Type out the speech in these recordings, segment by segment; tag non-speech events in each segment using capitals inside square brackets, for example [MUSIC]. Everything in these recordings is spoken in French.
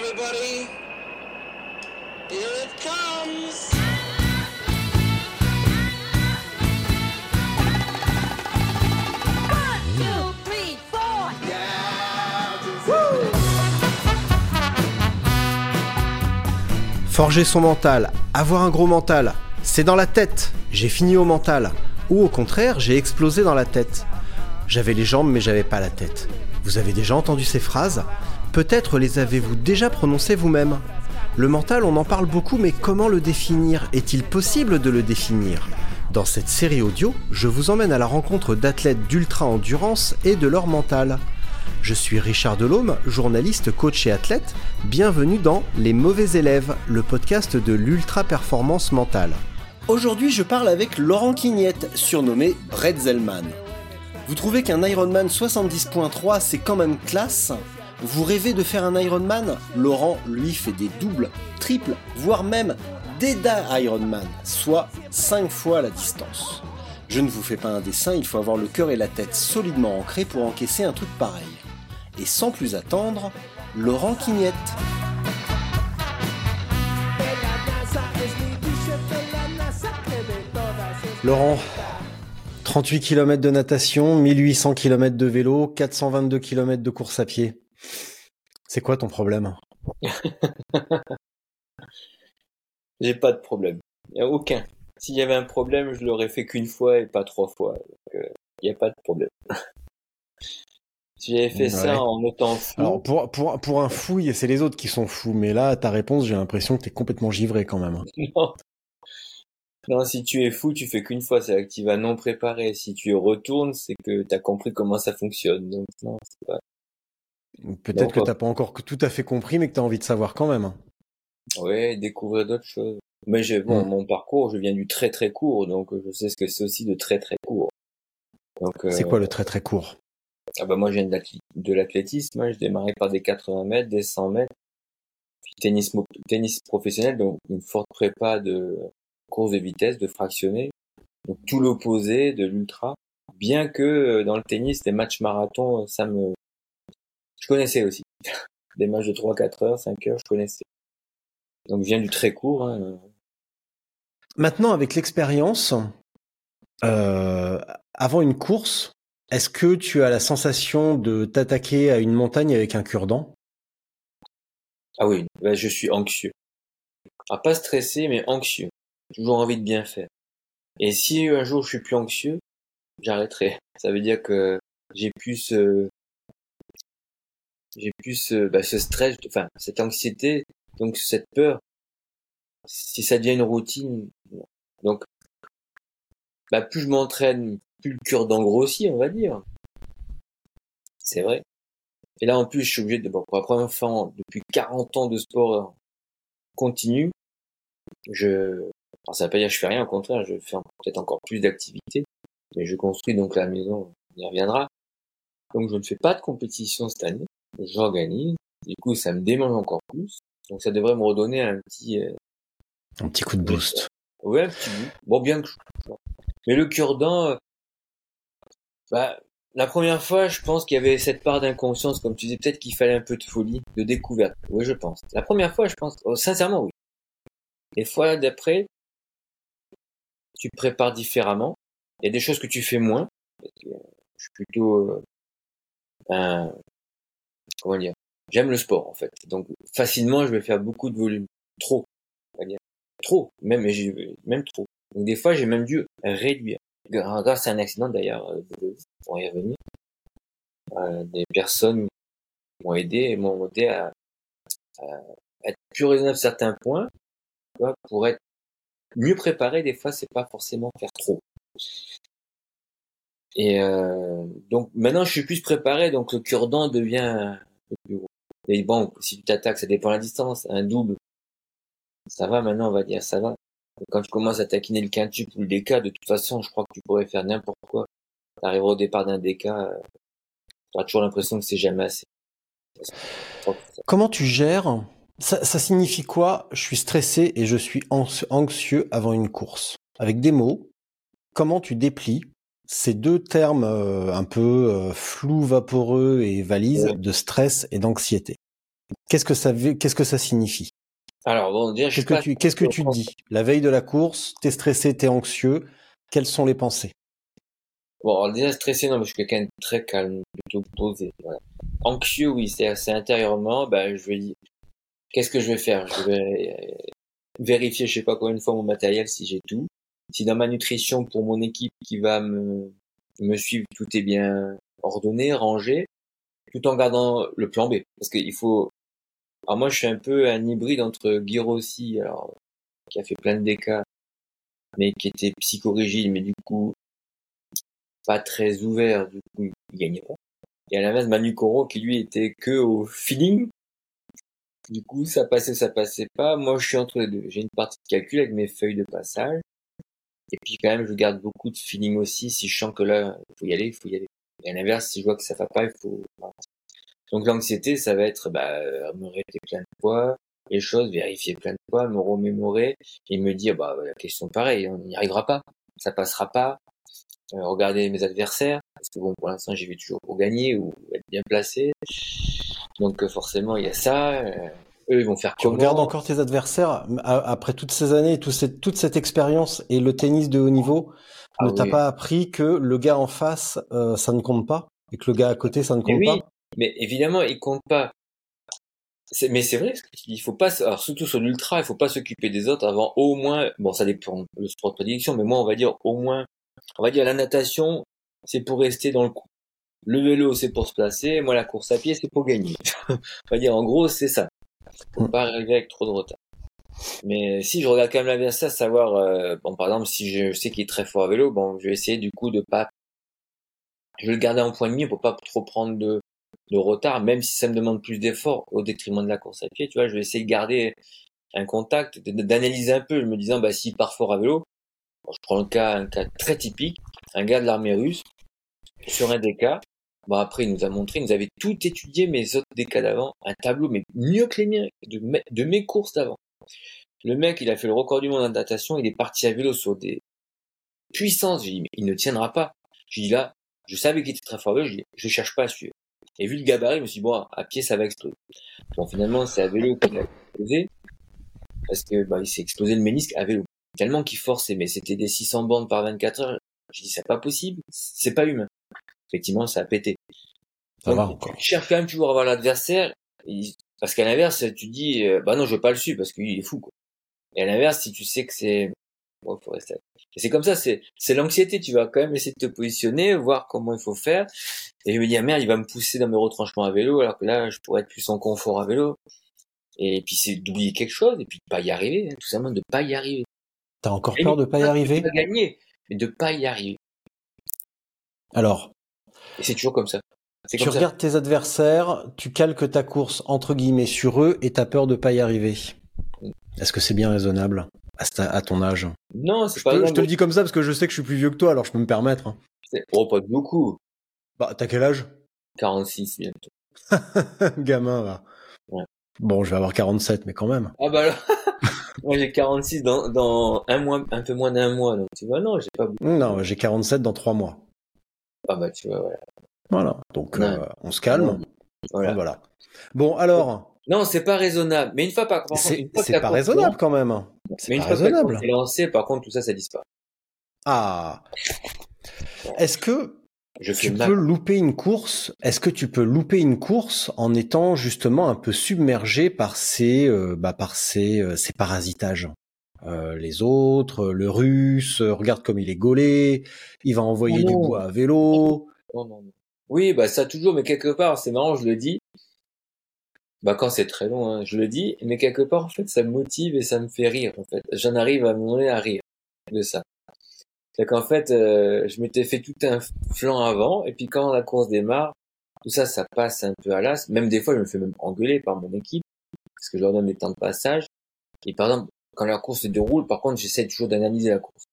everybody. Here it comes. One, two, three, four. Forger son mental, avoir un gros mental, c'est dans la tête. J'ai fini au mental. Ou au contraire, j'ai explosé dans la tête. J'avais les jambes mais j'avais pas la tête. Vous avez déjà entendu ces phrases? Peut-être les avez-vous déjà prononcées vous-même. Le mental, on en parle beaucoup, mais comment le définir? Est-il possible de le définir? Dans cette série audio, je vous emmène à la rencontre d'athlètes d'ultra-endurance et de leur mental. Je suis Richard Delhomme, journaliste, coach et athlète. Bienvenue dans Les mauvais élèves, le podcast de l'ultra-performance mentale. Aujourd'hui, je parle avec Laurent Quignette, surnommé Bretzelman. Vous trouvez qu'un Ironman 70.3 c'est quand même classe? Vous rêvez de faire un Ironman Laurent, lui, fait des doubles, triples, voire même des Ironman, soit 5 fois la distance. Je ne vous fais pas un dessin, il faut avoir le cœur et la tête solidement ancrés pour encaisser un truc pareil. Et sans plus attendre, Laurent Quignette. Laurent, 38 km de natation, 1800 km de vélo, 422 km de course à pied. C'est quoi ton problème? [LAUGHS] J'ai pas de problème. A aucun. S'il y avait un problème, je l'aurais fait qu'une fois et pas trois fois. Il n'y a pas de problème. si [LAUGHS] j'avais fait Ouais. ça en étant fou, Alors pour, pour, pour un fou, c'est les autres qui sont fous, mais là, ta réponse, j'ai l'impression que t'es complètement givré quand même. [LAUGHS] non. Non, si tu es fou, tu fais qu'une fois, c'est tu vas non préparé. Si tu retournes, c'est que tu as compris comment ça fonctionne. Donc, non, c'est pas. Peut-être que t'as pas encore tout à fait compris, mais que t'as envie de savoir quand même. Ouais, découvrir d'autres choses. Mais j'ai, bon, Mm. mon parcours, je viens du très très court, donc euh, je sais ce que c'est aussi de très très court. Donc, euh, C'est quoi le très très court? Ah bah moi je viens de l'athléti- de l'athlétisme, hein. je démarrais par des 80 mètres, des 100 mètres, puis tennis, tennis professionnel, donc une forte prépa de course de vitesse, de fractionné, donc tout l'opposé de l'ultra, bien que euh, dans le tennis, des matchs marathon, euh, ça me... Je connaissais aussi. [LAUGHS] Des matchs de 3, 4 heures, 5 heures, je connaissais. Donc je viens du très court. Hein. Maintenant, avec l'expérience, euh, avant une course, est-ce que tu as la sensation de t'attaquer à une montagne avec un cure-dent? Ah oui, bah, je suis anxieux. Ah, pas stressé, mais anxieux. Toujours envie de bien faire. Et si un jour je suis plus anxieux, j'arrêterai. Ça veut dire que j'ai plus, euh, j'ai plus euh, bah, ce stress, enfin cette anxiété, donc cette peur. Si ça devient une routine, donc bah, plus je m'entraîne, plus le cœur d'en grossit, on va dire. C'est vrai. Et là, en plus, je suis obligé de, bon, pour la première fois depuis 40 ans de sport continu, je, alors ça veut pas dire que je fais rien, au contraire, je fais peut-être encore plus d'activités, mais je construis donc la maison, on y reviendra. Donc, je ne fais pas de compétition cette année, j'organise, du coup, ça me démange encore plus, donc ça devrait me redonner un petit, euh, Un petit coup de boost. Ouais, un petit bout. Bon, bien que je... Mais le cure-dent, euh, bah, la première fois, je pense qu'il y avait cette part d'inconscience, comme tu disais, peut-être qu'il fallait un peu de folie, de découverte. Oui, je pense. La première fois, je pense, oh, sincèrement, oui. Les fois d'après, tu prépares différemment. Il y a des choses que tu fais moins. Parce que euh, je suis plutôt euh, un... Comment dire J'aime le sport, en fait. Donc, facilement, je vais faire beaucoup de volume. Trop. Trop. Même, même trop. Donc, des fois, j'ai même dû réduire. Grâce à un accident, d'ailleurs, euh, pour y revenir, euh, des personnes m'ont aidé et m'ont aidé à, à être plus raisonnable sur certains points, pour être mieux préparé. Des fois, c'est pas forcément faire trop. Et euh, donc maintenant, je suis plus préparé, donc le cure-dent devient Et bon, si tu t'attaques, ça dépend de la distance. Un double, ça va maintenant, on va dire, ça va. Quand tu commences à taquiner le quintuple ou le DK, de toute façon, je crois que tu pourrais faire n'importe quoi. T'arriveras au départ d'un DK, euh, t'auras toujours l'impression que c'est jamais assez. Comment tu gères? Ça, ça signifie quoi? Je suis stressé et je suis anx- anxieux avant une course. Avec des mots, comment tu déplies ces deux termes euh, un peu euh, flous, vaporeux et valises Ouais. de stress et d'anxiété Qu'est-ce que ça qu'est-ce que ça signifie? Alors bon, déjà, Qu'est-ce que tu qu'est-ce que tu dis? La veille de la course, t'es stressé, t'es anxieux. Quelles sont les pensées? Bon, alors déjà stressé, non, mais je suis quelqu'un de très calme, plutôt posé. Voilà. Anxieux, oui, c'est c'est intérieurement, ben, je vais dire, qu'est-ce que je vais faire? Je vais euh, vérifier, je sais pas combien de fois mon matériel, si j'ai tout. Si dans ma nutrition pour mon équipe qui va me, me suivre, tout est bien ordonné, rangé, tout en gardant le plan B. Parce qu'il faut, alors moi, je suis un peu un hybride entre Guy Rossi, alors, qui a fait plein de décas, mais qui était psychorigide, mais du coup, pas très ouvert, du coup, il gagnait pas. Et à l'inverse, Manu Coro, qui lui était que au feeling. Du coup, ça passait, ça passait pas. Moi, je suis entre les deux. J'ai une partie de calcul avec mes feuilles de passage. Et puis, quand même, je garde beaucoup de feeling aussi. Si je sens que là, il faut y aller, il faut y aller. Et à l'inverse, si je vois que ça va pas, il faut, donc l'anxiété, ça va être, bah, euh, me répéter plein de fois les choses, vérifier plein de fois, me remémorer et me dire, bah, la question pareil, on n'y arrivera pas. Ça passera pas. Euh, regarder mes adversaires, parce que bon, pour l'instant, j'y vais toujours pour gagner ou être bien placé. Donc, euh, forcément, il y a ça. Euh, eux, ils vont faire Tu comment regardes encore tes adversaires après toutes ces années, tout cette- toute cette expérience et le tennis de haut niveau Ah ne t'a oui. pas appris que le gars en face, euh, ça ne compte pas et que le gars à côté, ça ne Mais compte oui, pas mais évidemment, ils comptent pas. Mais c'est vrai, tu il faut pas, alors surtout sur l'ultra, il faut pas s'occuper des autres avant au moins, bon, ça dépend le sport de prédilection, mais moi, on va dire au moins, on va dire la natation, c'est pour rester dans le coup. Le vélo, c'est pour se placer. Moi, la course à pied, c'est pour gagner. [LAUGHS] on va dire, en gros, c'est ça. Faut pas arriver avec trop de retard. Mais si je regarde quand même l'adversaire, savoir, euh, bon, par exemple, si je sais qu'il est très fort à vélo, bon, je vais essayer du coup de pas, je vais le garder en point de mire pour pas trop prendre de, de retard, même si ça me demande plus d'efforts au détriment de la course à pied, tu vois, je vais essayer de garder un contact, d'analyser un peu, en me disant, bah, s'il part fort à vélo, bon, je prends le cas, un cas très typique, un gars de l'armée russe, sur un des cas, bon, après, il nous a montré, il nous avait tout étudié, mes autres des cas d'avant, un tableau, mais mieux que les miens, de, mes- courses d'avant. Le mec, il a fait le record du monde en natation, il est parti à vélo sur des puissances, j'ai dit, mais il ne tiendra pas. J'ai dit là, je savais qu'il était très fort je dis, je cherche pas à suivre. Et vu le gabarit, je me suis dit, bon, à pied, ça va exploser. Bon, finalement, c'est à vélo qu'il a explosé, parce que, bah, il s'est explosé le ménisque à vélo. Tellement qu'il forçait, mais c'était des 600 bandes par 24 heures. J'ai dit, c'est pas possible, c'est pas humain. Effectivement, ça a pété. Ça va encore. Tu cherches quand même toujours à voir l'adversaire, parce qu'à l'inverse, tu dis, euh, bah non, je veux pas le suivre, parce qu'il est fou, quoi. Et à l'inverse, si tu sais que c'est, bon, faut rester. C'est comme ça, c'est, c'est l'anxiété, tu vas quand même essayer de te positionner, voir comment il faut faire. Et je me dis, ah merde, il va me pousser dans mes retranchements à vélo, alors que là, je pourrais être plus en confort à vélo. Et puis c'est d'oublier quelque chose, et puis de pas y arriver, hein, tout simplement de pas y arriver. T'as encore Et peur de pas y de arriver? pas gagner, mais de pas y arriver. Alors, Et c'est toujours comme ça. C'est tu comme ça. regardes tes adversaires, tu calques ta course entre guillemets sur eux et t'as peur de pas y arriver. Est-ce que c'est bien raisonnable à, ton âge? Non, c'est je, pas te- je te le dis comme ça parce que je sais que je suis plus vieux que toi, alors je peux me permettre. hein. C'est- Oh, pas beaucoup. Bah, t'as quel âge? 46 bientôt. [LAUGHS] Gamin. Ouais. Bon, je vais avoir 47, mais quand même. Ah bah alors, [LAUGHS] moi j'ai 46 dans, dans un mois, un peu moins d'un mois, donc tu vois, non, j'ai pas beaucoup. Non, j'ai 47 dans 3 mois. Ah bah tu vois, voilà. Voilà. Donc, Ouais. euh, on se calme. Voilà. Voilà. Bon, alors, Non, c'est pas raisonnable. Mais une fois par contre, c'est c'est pas raisonnable quand même. C'est pas raisonnable. course est lancée, par contre, tout ça, ça disparaît. Ah. Est-ce que Je tu peux louper une course? Est-ce que tu peux louper une course en étant justement un peu submergé par ces, euh, bah, par ces, euh, ces parasitages? Euh, Les autres, le russe, euh, regarde comme il est gaulé, il va envoyer du bois à vélo. Non, non. Oui, bah ça toujours, mais quelque part, c'est marrant, je le dis. Bah quand c'est très long, hein, je le dis, mais quelque part, en fait, ça me motive et ça me fait rire, en fait. J'en arrive à donné à rire de ça. C'est qu'en fait, euh, je m'étais fait tout un flanc avant, et puis quand la course démarre, tout ça, ça passe un peu à l'as. Même des fois, je me fais même engueuler par mon équipe, parce que je leur donne des temps de passage. Et par exemple, quand la course se déroule, par contre, j'essaie toujours d'analyser la course.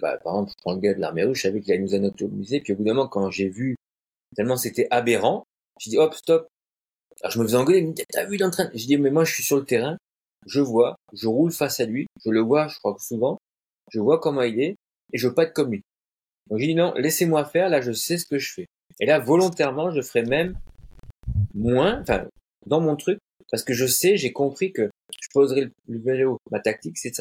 Bah, par exemple, je prends le gars de l'armée rouge, je savais qu'il allait nous anatomiser, puis au bout d'un moment, quand j'ai vu tellement c'était aberrant, j'ai dit hop, stop. Alors je me faisais engueuler, dit, t'as vu l'entraînement J'ai dit, mais moi je suis sur le terrain, je vois, je roule face à lui, je le vois, je crois que souvent, je vois comment il est, et je veux pas être comme lui. Donc j'ai dit non, laissez-moi faire, là je sais ce que je fais. Et là, volontairement, je ferai même moins, enfin, dans mon truc, Parce que je sais, j'ai compris que je poserai le vélo. Ma tactique, c'est.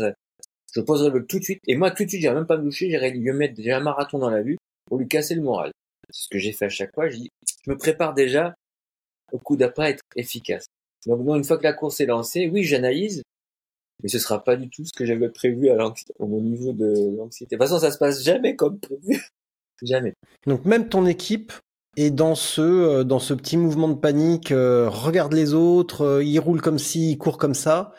Je poserai le vélo tout de suite. Et moi, tout de suite, j'irai même pas me doucher, j'irai lui mettre déjà un marathon dans la vue pour lui casser le moral. C'est ce que j'ai fait à chaque fois. Je me prépare déjà au coup d'après à être efficace. Donc, non, une fois que la course est lancée, oui, j'analyse, mais ce sera pas du tout ce que j'avais prévu à au niveau de l'anxiété. De toute façon, ça se passe jamais comme prévu. [LAUGHS] jamais. Donc, même ton équipe est dans ce, euh, dans ce petit mouvement de panique, euh, regarde les autres, euh, ils roulent comme ci, ils courent comme ça.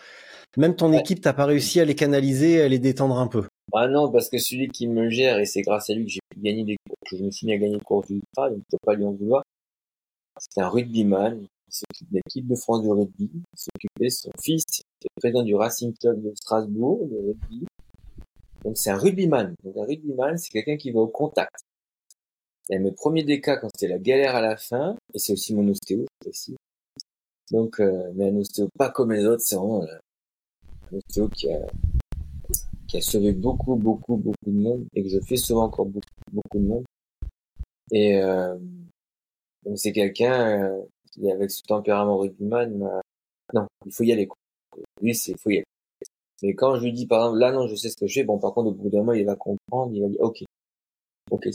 Même ton équipe, t'as pas réussi à les canaliser, à les détendre un peu. Ah non, parce que celui qui me gère, et c'est grâce à lui que j'ai pu gagner des courses, que je me suis mis à gagner des courses d'ultra, donc je peux pas lui en vouloir. C'est un rugbyman, il s'occupe de l'équipe de France de rugby, il s'occupait son fils, il était président du Racing Club de Strasbourg, de rugby. Donc c'est un rugbyman. Donc un rugbyman, c'est quelqu'un qui va au contact. Et mes premiers des cas quand c'était la galère à la fin, et c'est aussi mon ostéo aussi. Donc, euh, mais un ostéo pas comme les autres, c'est vraiment euh, un ostéo qui a, qui a sauvé beaucoup, beaucoup, beaucoup de monde, et que je fais sauver encore beaucoup, beaucoup de monde. Et euh, donc c'est quelqu'un euh, qui, avec ce tempérament rugbyman, non, il faut y aller. Quoi. Lui, c'est, il faut y aller. Mais quand je lui dis, par exemple, là, non, je sais ce que je fais, bon, par contre, au bout d'un moment, il va comprendre, il va dire, ok, ok,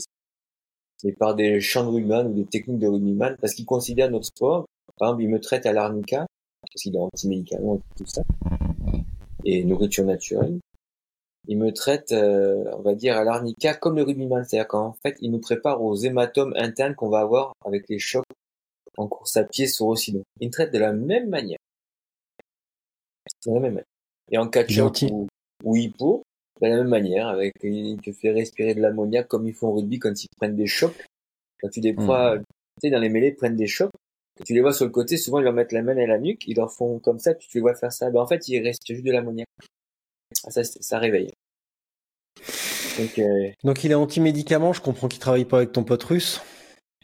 c'est par des chants de rugbyman ou des techniques de rugbyman, parce qu'il considère notre sport, par exemple, il me traite à l'arnica, parce qu'il est anti-médicaments et tout ça, et nourriture naturelle. Il me traite, euh, on va dire, à l'arnica comme le rugbyman, c'est-à-dire qu'en fait, il nous prépare aux hématomes internes qu'on va avoir avec les chocs en course à pied sur oscillon. Il me traite de la même manière. De la même manière. Et en catch ou, ou hippo, de la même manière, avec, il te fait respirer de l'ammoniac comme ils font au rugby quand ils prennent des chocs. Quand tu les crois, mmh. tu sais, dans les mêlées, ils prennent des chocs. Quand tu les vois sur le côté, souvent ils leur mettent la main à la nuque, ils leur font comme ça, tu les vois faire ça. Ben, en fait, il reste juste de l'ammoniac. Ah, ça, ça réveille. Donc, euh... Donc il est anti-médicament, je comprends qu'il travaille pas avec ton pote russe.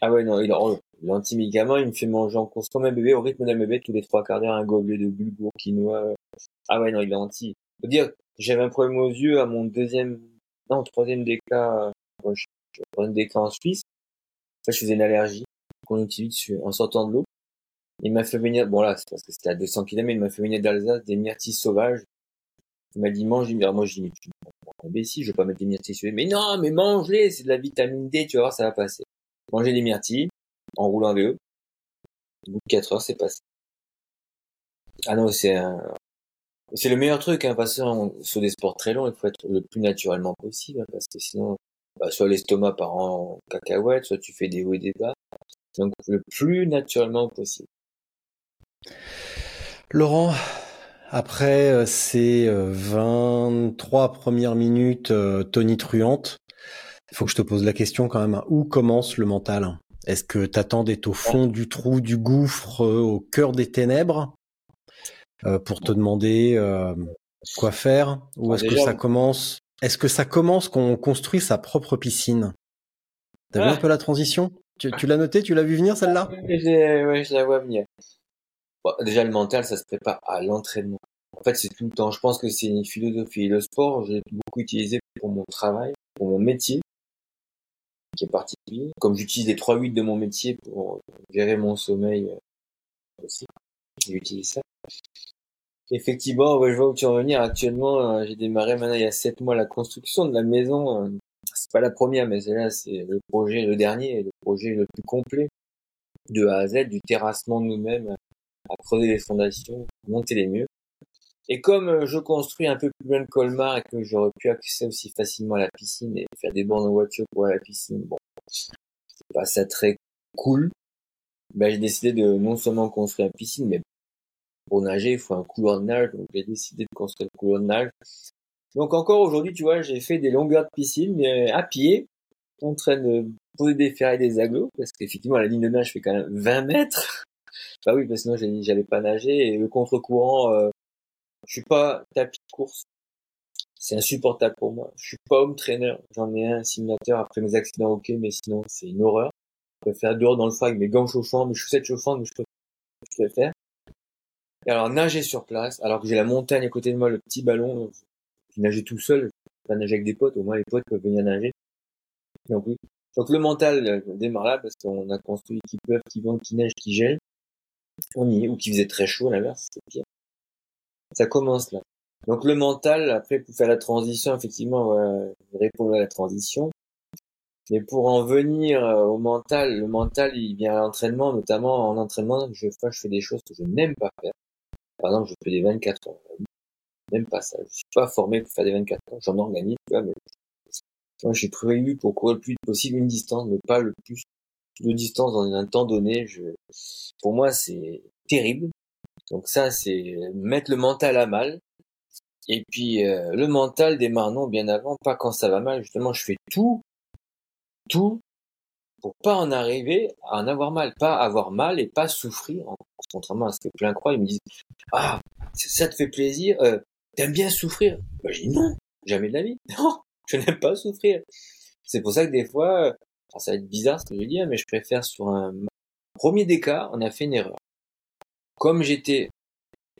Ah ouais, non, il est anti-médicament, il me fait manger en course comme un bébé, au rythme d'un bébé, tous les trois quarts d'heure, un gobelet de bulgur, quinoa. Ah ouais, non, il est anti. Faut dire, j'avais un problème aux yeux à mon deuxième, non, troisième déclat, euh, déclat en Suisse. Ça, je faisais une allergie qu'on utilise en sortant de l'eau. Il m'a fait venir, bon là, c'est parce que c'était à 200 km, il m'a fait venir d'Alsace des myrtilles sauvages. Il m'a dit mange, alors moi je dis, mais imbécile, je vais pas mettre des myrtilles sur les... Mais non, mais mange-les, c'est de la vitamine D, tu vas voir, ça va passer. Manger des myrtilles, en roulant un VE. Au bout de 4 heures, c'est passé. Ah non, c'est un, c'est le meilleur truc, hein, parce que sur des sports très longs, il faut être le plus naturellement possible, hein, parce que sinon, bah, soit l'estomac part en cacahuète, soit tu fais des hauts et des bas. Donc, le plus naturellement possible. Laurent, après euh, ces 23 euh, premières minutes euh, tonitruantes, il faut que je te pose la question quand même, hein. où commence le mental? Est-ce que t'attends d'être au fond du trou du gouffre, au cœur des ténèbres? Pour te demander euh, quoi faire Ou ah, est-ce que ça commence? Est-ce que ça commence qu'on construit sa propre piscine? T'as vu un peu la transition? Tu, l'as noté? Tu l'as vu venir celle-là? Ouais, je la vois venir. déjà le mental, ça se prépare à l'entraînement. En fait, c'est tout le temps. Je pense que c'est une philosophie. Le sport, j'ai beaucoup utilisé pour mon travail, pour mon métier, qui est particulier. Comme j'utilise les 3-8 de mon métier pour gérer mon sommeil euh, aussi, j'utilise ça. Effectivement, je vois où tu en venir. Actuellement, euh, j'ai démarré maintenant il y a sept mois la construction de la maison. Euh, c'est pas la première, mais c'est là, c'est le projet, le dernier, le projet le plus complet de A à Z, du terrassement nous-mêmes, à creuser les fondations, monter les murs. Et comme euh, je construis un peu plus loin de Colmar et que j'aurais pu accéder aussi facilement à la piscine et faire des bornes en voiture pour aller à la piscine, bon, c'est pas ça très cool. Ben, j'ai décidé de non seulement construire une piscine, mais pour nager, il faut un couloir de nage, donc j'ai décidé de construire un couloir de nage. Donc encore aujourd'hui, tu vois, j'ai fait des longueurs de piscine, mais à pied, en train de poser des ferrets et des aglos, parce qu'effectivement, la ligne de nage fait quand même 20 mètres. [LAUGHS] bah oui, parce que sinon, j'allais pas nager, et le contre-courant, euh, je suis pas tapis de course. C'est insupportable pour moi. Je suis pas home trainer. J'en ai un simulateur après mes accidents, ok, mais sinon, c'est une horreur. Je peux faire dehors dans le froid avec mes gants chauffants, mes chaussettes chauffantes, mais je peux faire. Et alors nager sur place, alors que j'ai la montagne à côté de moi, le petit ballon, je nager tout seul, je pas nager avec des potes, au moins les potes peuvent venir nager. Donc oui. Donc le mental euh, démarre là parce qu'on a construit qui pleut, qui vente, qui neige, qui gèle. on y est, ou qu'il faisait très chaud, à l'inverse, c'était pire. Ça commence là. Donc le mental, après, pour faire la transition, effectivement, voilà, répondre à la transition. Mais pour en venir euh, au mental, le mental, il vient à l'entraînement, notamment en entraînement, je fais des choses que je n'aime pas faire. Par exemple, je fais des 24 heures. J'aime pas ça. Je suis pas formé pour faire des 24 heures. J'en organise, tu vois, mais moi, je suis prévu pour courir le plus possible une distance, mais pas le plus de distance dans un temps donné. Je, pour moi, c'est terrible. Donc ça, c'est mettre le mental à mal. Et puis euh, le mental démarre non bien avant, pas quand ça va mal. Justement, je fais tout, tout pour pas en arriver à en avoir mal, pas avoir mal et pas souffrir. Contrairement à ce que plein croient, ils me disent ah ça te fait plaisir, euh, t'aimes bien souffrir? Bah, je dis non, jamais de la vie. [LAUGHS] Non, je n'aime pas souffrir. C'est pour ça que des fois, ça va être bizarre ce que je vais dire, mais je préfère sur un premier des cas, on a fait une erreur. Comme j'étais,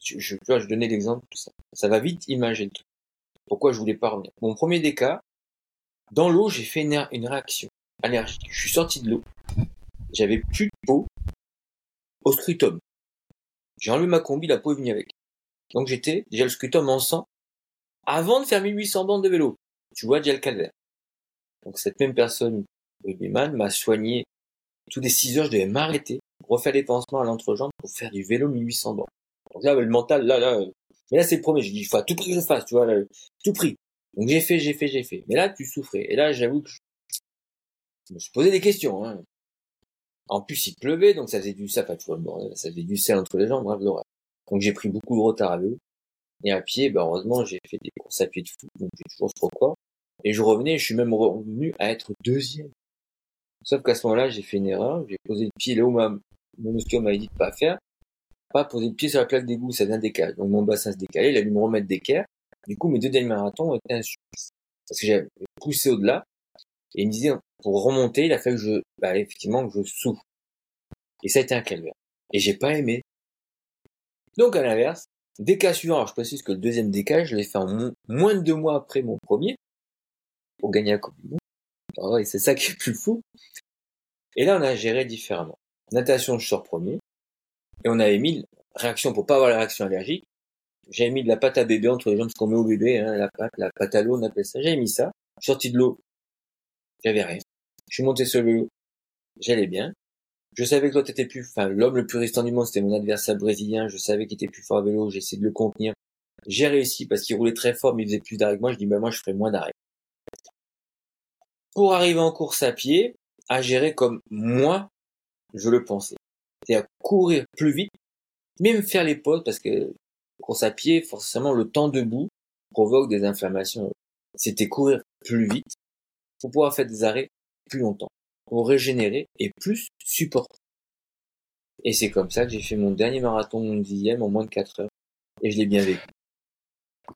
je, je, je donnais l'exemple, tout ça. Ça va vite imaginer le Pourquoi je voulais pas revenir? Mon premier des cas, dans l'eau, j'ai fait une réaction allergique. Je suis sorti de l'eau. J'avais plus de peau au scrutum. J'ai enlevé ma combi, la peau est venue avec. Donc j'étais déjà le scrutum en sang avant de faire 1800 bandes de vélo. Tu vois déjà le calvaire. Donc cette même personne, rugbyman, m'a soigné. Tous les 6 heures, je devais m'arrêter, refaire les pansements à l'entrejambe pour faire du vélo 1800 bandes. Donc là, le mental, là, là, mais là c'est le premier. J'ai dit, il faut à tout prix que je fasse, tu vois, là, tout prix. Donc j'ai fait, j'ai fait, j'ai fait. Mais là, tu souffrais. Et là, j'avoue que je me suis posé des questions. Hein. En plus, il pleuvait, donc ça faisait du ça, tu vois, ça faisait du sel entre les jambes, bref, l'horreur. Donc j'ai pris beaucoup de retard à vélo. Et à pied, ben, heureusement, j'ai fait des courses à pied de fou, donc j'ai toujours ce record. Et je revenais, je suis même revenu à être deuxième. Sauf qu'à ce moment-là, j'ai fait une erreur, j'ai posé le pied là où ma, mon ostéo m'avait dit de pas faire. Pas poser le pied sur la plaque d'égout, ça vient décaler. Donc mon bassin se décalait, il a dû me remettre d'équerre. Du coup, mes deux derniers marathons étaient insuffisants. Parce que j'avais poussé au-delà. Et il me disait, pour remonter, il a fallu que je, bah, effectivement, que je souffle. Et ça a été un calvaire. Et j'ai pas aimé. Donc, à l'inverse, déca suivant, alors je précise que le deuxième déca, je l'ai fait en moins de deux mois après mon premier, pour gagner la Coupe du Monde. Alors, c'est ça qui est plus fou. Et là, on a géré différemment. Natation, je sors premier. Et on avait mis réaction pour pas avoir la réaction allergique. J'avais mis de la pâte à bébé entre les jambes, ce qu'on met au bébé, hein, la pâte, la pâte à l'eau, on appelle ça. J'avais mis ça. Sorti de l'eau. J'avais rien. Je suis monté sur le vélo. J'allais bien. Je savais que l'autre était plus, enfin, l'homme le plus résistant du monde, c'était mon adversaire brésilien. Je savais qu'il était plus fort à vélo. J'ai essayé de le contenir. J'ai réussi parce qu'il roulait très fort, mais il faisait plus d'arrêt que moi. Je dis, bah, moi, je ferai moins d'arrêt. Pour arriver en course à pied, à gérer comme moi, je le pensais. C'est-à-dire courir plus vite, même faire les pauses parce que course à pied, forcément, le temps debout provoque des inflammations. C'était courir plus vite pour pouvoir faire des arrêts plus longtemps, pour régénérer et plus supporter. Et c'est comme ça que j'ai fait mon dernier marathon, mon dixième, en moins de 4 heures. Et je l'ai bien vécu.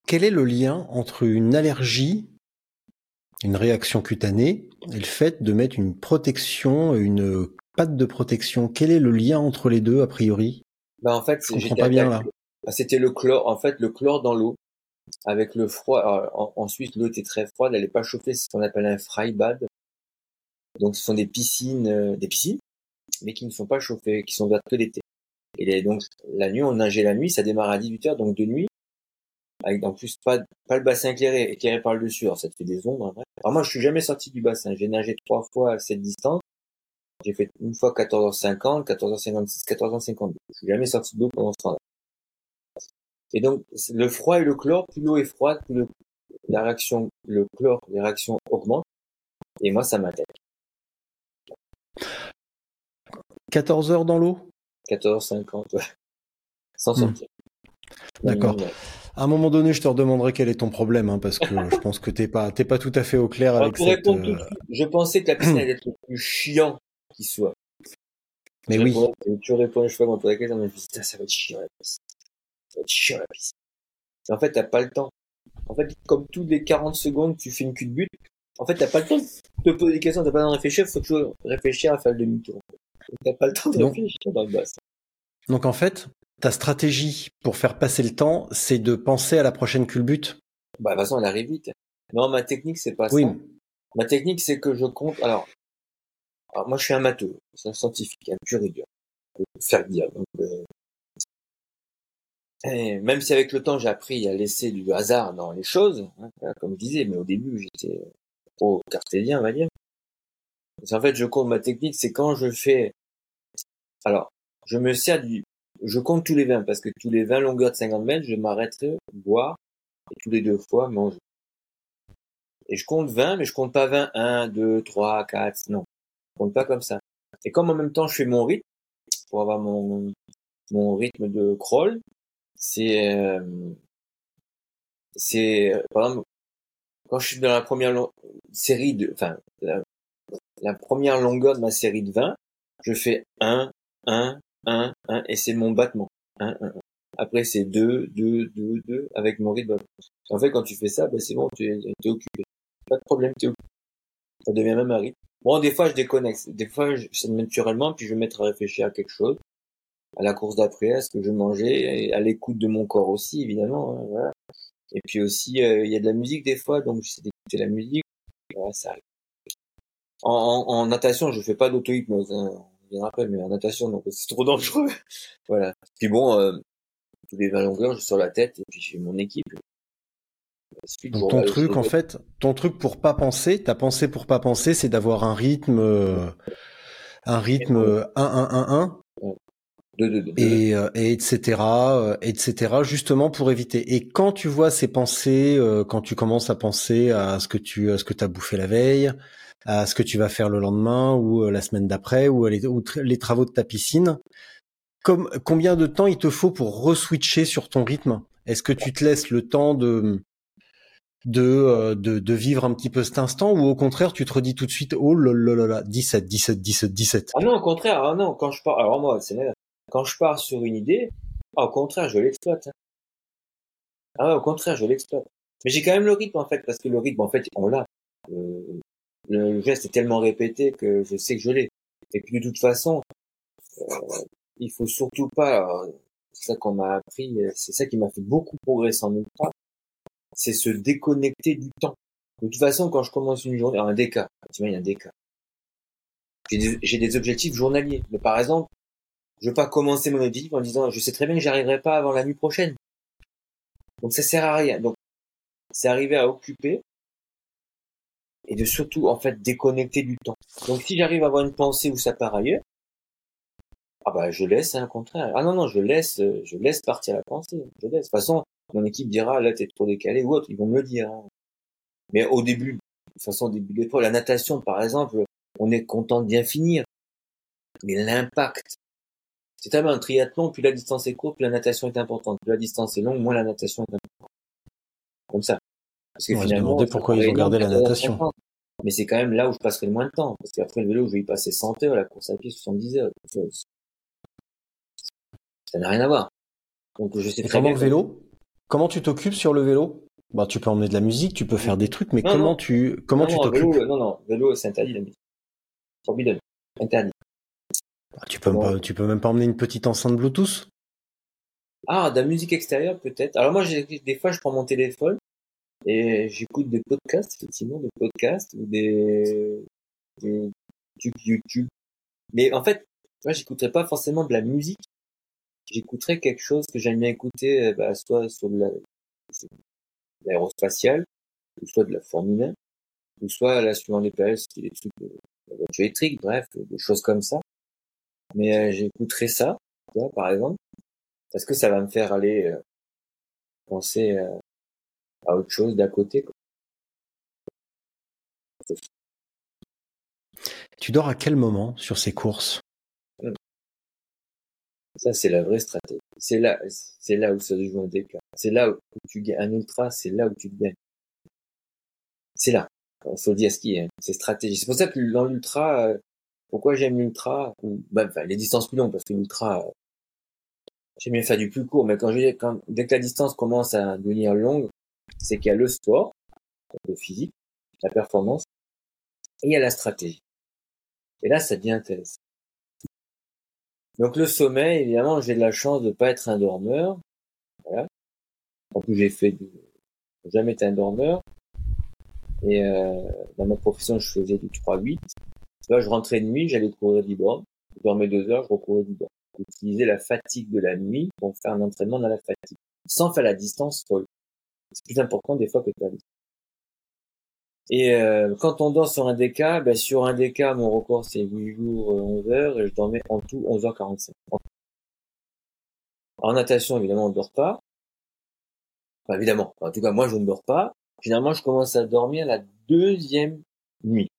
Quel est le lien entre une allergie, une réaction cutanée, et le fait de mettre une protection, une patte de protection? Quel est le lien entre les deux, a priori? Bah en fait, je comprends pas bien là. Bah, c'était le chlore. En fait, le chlore dans l'eau, avec le froid. en, en, Suisse, l'eau était très froide, elle n'est pas chauffée. C'est ce qu'on appelle un Freibad. Donc, ce sont des piscines, euh, des piscines, mais qui ne sont pas chauffées, qui sont ouvertes que l'été. Et donc, la nuit, on nageait la nuit, ça démarre à 18 heures, donc de nuit. Avec en plus pas, pas le bassin éclairé, éclairé par le dessus. Alors, ça te fait des ombres. Hein, Alors, moi, je suis jamais sorti du bassin. J'ai nagé trois fois à cette distance. J'ai fait une fois 14h50, 14h56, 14h52. Je suis jamais sorti de l'eau pendant ce temps-là. Et donc, le froid et le chlore, plus l'eau est froide, plus le, la réaction, le chlore, les réactions augmentent. Et moi, ça m'attaque. 14 heures dans l'eau? 14h50, ouais. Sans hmm. sortir. D'accord. À un moment donné, je te redemanderai quel est ton problème, hein, parce que [LAUGHS] je pense que t'es pas, t'es pas tout à fait au clair avec pour cette. Répondre euh... Je pensais que la piscine allait être le plus chiant qui soit. Mais je oui. Réponds, tu réponds, je fais quand la question, je me dis, ça va être chiant la piscine. Va être chiant la piscine. Et en fait, t'as pas le temps. En fait, comme tous les 40 secondes, tu fais une cul de but. En fait, t'as pas le temps de te poser des questions, t'as pas le temps de réfléchir, faut toujours réfléchir à faire le demi-tour. T'as pas le temps de Donc, réfléchir dans le bassin. Donc en fait, ta stratégie pour faire passer le temps, c'est de penser à la prochaine culbute? Bah, de toute façon, elle arrive vite. Non, ma technique, c'est pas Oui. ça. Ma technique, c'est que je compte. Alors, alors moi, je suis un matheux, c'est un scientifique, un pur et dur. faire dire. Donc, euh, et même si avec le temps j'ai appris à laisser du hasard dans les choses, hein, voilà, comme je disais, mais au début j'étais trop cartésien, on va dire. Qu'en fait, je compte ma technique, c'est quand je fais. Alors, je me sers du. Je compte tous les 20, parce que tous les 20 longueurs de 50 mètres, je m'arrêterai boire, et tous les deux fois manger. Et je compte 20, mais je compte pas 20, 1, 2, 3, 4, non. Je compte pas comme ça. Et comme en même temps je fais mon rythme, pour avoir mon, mon rythme de crawl, c'est, euh, c'est, euh, par exemple, quand je suis dans la première série de, enfin, la, la première longueur de ma série de 20, je fais 1, 1, 1, 1, et c'est mon battement. 1, 1, 1. Après, c'est 2, 2, 2, 2, avec mon rythme. En fait, quand tu fais ça, ben, c'est bon, tu es, occupé. Pas de problème, t'es occupé. Ça devient même un rythme. Bon, des fois, je déconnecte. Des fois, je, naturellement, puis je vais me mettre à réfléchir à quelque chose à la course d'après, à ce que je mangeais, et à l'écoute de mon corps aussi, évidemment. Hein, voilà. Et puis aussi, euh, il y a de la musique des fois, donc j'essaie d'écouter la musique. Voilà, ça en, en, en, natation, je fais pas d'auto-hypnose, hein, bien après, mais en natation, donc c'est trop dangereux. [LAUGHS] voilà. Puis bon, euh, tous les 20 longueurs, je sors la tête et puis je fais mon équipe. Donc ton bah, truc, en fait, ton truc pour pas penser, ta pensée pour pas penser, c'est d'avoir un rythme, euh, un rythme 1-1-1-1 de, de, de, et, euh, et, etc euh, etc justement pour éviter. Et quand tu vois ces pensées euh, quand tu commences à penser à ce que tu à ce que t'as bouffé la veille à ce que tu vas faire le lendemain ou la semaine d'après ou les, travaux de ta piscine comme combien de temps il te faut pour reswitcher sur ton rythme? Est-ce que tu te laisses le temps de de, de, de, vivre un petit peu cet instant ou au contraire tu te redis tout de suite oh là là là 17 17 17 17 ah non au contraire ah non quand je parle alors moi c'est quand je pars sur une idée, ah, au contraire, je l'exploite. hein. Ah au contraire, je l'exploite. Mais j'ai quand même le rythme, en fait, parce que le rythme, en fait, on l'a. Euh, le geste est tellement répété que je sais que je l'ai. Et puis, de toute façon, euh, il faut surtout pas, c'est ça qu'on m'a appris, c'est ça qui m'a fait beaucoup progresser en ultra, c'est se déconnecter du temps. De toute façon, quand je commence une journée, un DK, tu vois, il y a un DK. J'ai des, des objectifs journaliers. Mais par exemple, je veux pas commencer mon objectif en disant, je sais très bien que j'arriverai pas avant la nuit prochaine. Donc ça sert à rien. Donc, c'est arriver à occuper et de surtout, en fait, déconnecter du temps. Donc si j'arrive à avoir une pensée où ça part ailleurs, ah bah je laisse, hein, au contraire. Ah non, non, je laisse, euh, je laisse partir la pensée. Je laisse. De toute façon, mon équipe dira, là, t'es trop décalé ou autre. Ils vont me le dire. hein. Mais au début, de toute façon, au début de l'épreuve, la natation, par exemple, on est content de bien finir. Mais l'impact, c'est tellement un triathlon, plus la distance est courte, plus la natation est importante. Plus la distance est longue, moins la natation est importante. Comme ça. Parce que se finalement, pourquoi ils ont gardé la 14 natation. 50. Mais c'est quand même là où je passerai le moins de temps. Parce qu'après le vélo, je vais y passer 100 heures, la course à pied 70 heures. Ça ça n'a rien à voir. Donc je sais très comment bien. le vélo Comment tu t'occupes sur le vélo? Bah tu peux emmener de la musique, tu peux faire des trucs, mais Non, comment non. tu comment non, tu t'occupes? vélo, non, non, vélo, c'est interdit la musique. Forbidden. Interdit. Bah, Tu peux pas, tu peux même pas emmener une petite enceinte Bluetooth? Ah, de la musique extérieure peut-être. Alors moi, des fois, je prends mon téléphone et j'écoute des podcasts, effectivement, des podcasts ou des, des YouTube. Mais en fait, moi, j'écouterais pas forcément de la musique. J'écouterais quelque chose que j'aime bien écouter, euh, bah, soit sur de l'aérospatiale, ou soit de la Formule 1, ou soit, là, suivant les périodes, c'était des trucs de la voiture électrique, bref, des choses comme ça. Mais euh, j'écouterais ça, tu vois, par exemple, parce que ça va me faire aller euh, penser euh, à autre chose d'à côté. Quoi. Tu dors à quel moment sur ces courses? Ça, c'est la vraie stratégie. C'est là, c'est là où ça se joue un déclin. C'est là où tu gagnes un ultra, c'est là où tu gagnes. C'est là. Il faut le dire ce qui est. hein. C'est stratégie. C'est pour ça que dans l'ultra, euh, pourquoi j'aime l'ultra? Ou bah, les distances plus longues parce que l'ultra, euh, j'aime bien faire du plus court. Mais quand je quand dès que la distance commence à devenir longue, c'est qu'il y a le sport, le physique, la performance, et il y a la stratégie. Et là, ça devient intéressant. Donc le sommeil, évidemment, j'ai de la chance de pas être un dormeur. Voilà. En plus, j'ai fait du... jamais été un dormeur. Et euh, dans ma profession, je faisais du 3-8. Là, je rentrais de nuit, j'allais courir 10 bornes. Je dormais deux heures, je recourais 10 bornes. utiliser la fatigue de la nuit pour faire un entraînement dans la fatigue, sans faire la distance folle. C'est plus important des fois que de faire Et euh, quand on dort sur un DK, ben sur un DK, mon record c'est 8 jours, 11 euh, heures, et je dormais en tout 11h45. En natation, évidemment, on ne dort pas. Enfin, évidemment, en tout cas, moi, je ne dors pas. Finalement, je commence à dormir la deuxième nuit.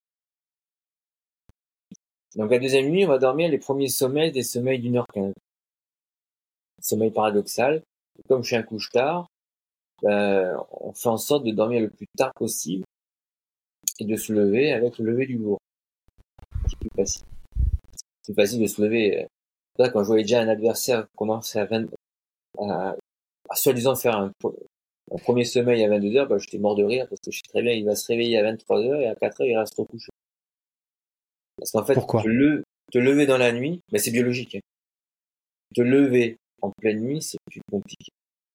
Donc la deuxième nuit, on va dormir les premiers sommeils des sommeils d'une heure quinze. Sommeil paradoxal. Comme je suis un couche-tard, ben, on fait en sorte de dormir le plus tard possible et de se lever avec le lever du jour. C'est plus facile. C'est facile de se lever. Là, quand je voyais déjà un adversaire commencer à 20, à, à soi-disant faire un, premier sommeil à 22 heures, ben, j'étais mort de rire parce que je sais très bien, il va se réveiller à 23 heures et à 4 heures, il reste recouché. Parce qu'en fait, Pourquoi te, le, te lever dans la nuit, ben c'est biologique. Hein. Te lever en pleine nuit, c'est plus compliqué.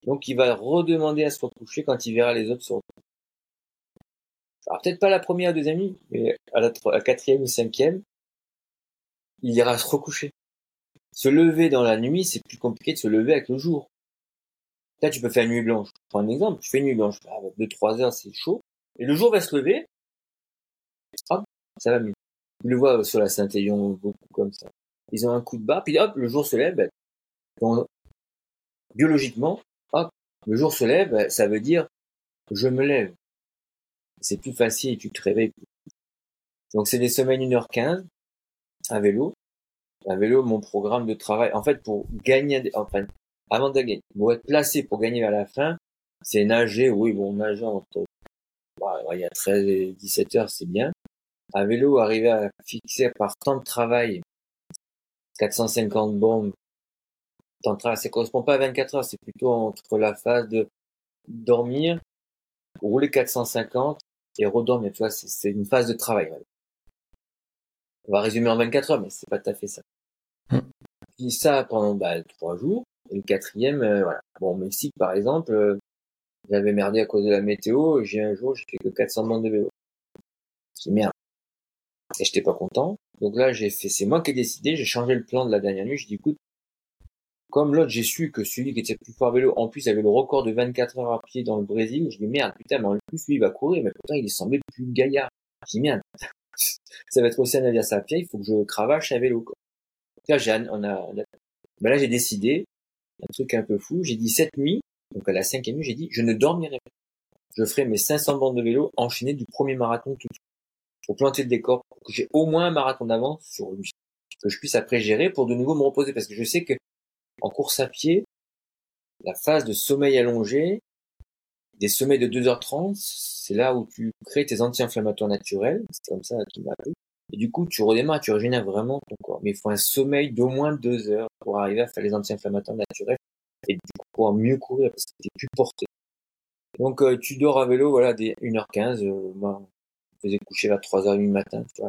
Donc il va redemander à se recoucher quand il verra les autres se recoucher. Alors peut-être pas la première, deuxième nuit, mais à la, à la quatrième ou cinquième, il ira se recoucher. Se lever dans la nuit, c'est plus compliqué de se lever avec le jour. Là, tu peux faire une nuit blanche. Je prends un exemple. Tu fais une nuit blanche. Ah, 2-3 heures, c'est chaud. Et le jour va se lever. Hop, ça va mieux. Je le vois sur la Saint-Aignan, beaucoup comme ça. Ils ont un coup de bas, puis hop, le jour se lève. Ben, biologiquement, hop, le jour se lève, ben, ça veut dire je me lève. C'est plus facile tu te réveilles. Donc c'est des semaines 1h15 à vélo. À vélo, mon programme de travail, en fait, pour gagner, enfin, avant de gagner, pour être placé pour gagner à la fin, c'est nager, oui, bon, nager entre, bah, il y a 13 et 17 heures, c'est bien. À vélo, arriver à fixer par temps de travail 450 bombes, temps de travail, ça correspond pas à 24 heures, c'est plutôt entre la phase de dormir, rouler 450 et redormir, tu vois, c'est une phase de travail. On va résumer en 24 heures, mais c'est pas tout à fait ça. Puis ça pendant bah, trois jours. Et le quatrième, euh, voilà. Bon, au Mexique, par exemple, euh, j'avais merdé à cause de la météo. J'ai un jour, j'ai fait que 400 bandes de vélo. C'est merde. Et j'étais pas content. Donc là, j'ai fait, c'est moi qui ai décidé, j'ai changé le plan de la dernière nuit. Je dis, écoute, comme l'autre, j'ai su que celui qui était plus fort à vélo, en plus, avait le record de 24 heures à pied dans le Brésil. Je dis, merde, putain, mais en plus, lui, il va courir, mais pourtant, il semblait plus gaillard. Je dis, merde. [LAUGHS] ça va être aussi un avion à pied, il faut que je cravache à vélo, quoi. Là, j'ai, on a, ben là, j'ai décidé, un truc un peu fou, j'ai dit cette nuit, donc à la cinquième nuit, j'ai dit, je ne dormirai pas. Je ferai mes 500 bandes de vélo enchaînées du premier marathon tout de suite. Pour planter le décor, pour que j'ai au moins un marathon d'avance sur lui. Que je puisse après gérer pour de nouveau me reposer. Parce que je sais que, en course à pied, la phase de sommeil allongé, des sommeils de 2h30, c'est là où tu crées tes anti-inflammatoires naturels. C'est comme ça qu'il m'a appris. Et du coup, tu redémarres, tu régénères vraiment ton corps. Mais il faut un sommeil d'au moins deux heures pour arriver à faire les anti-inflammatoires naturels et du coup pouvoir mieux courir parce que t'es plus porté. Donc euh, tu dors à vélo, voilà, dès 1h15. Euh, moi, je faisais coucher à 3h30 du matin, tu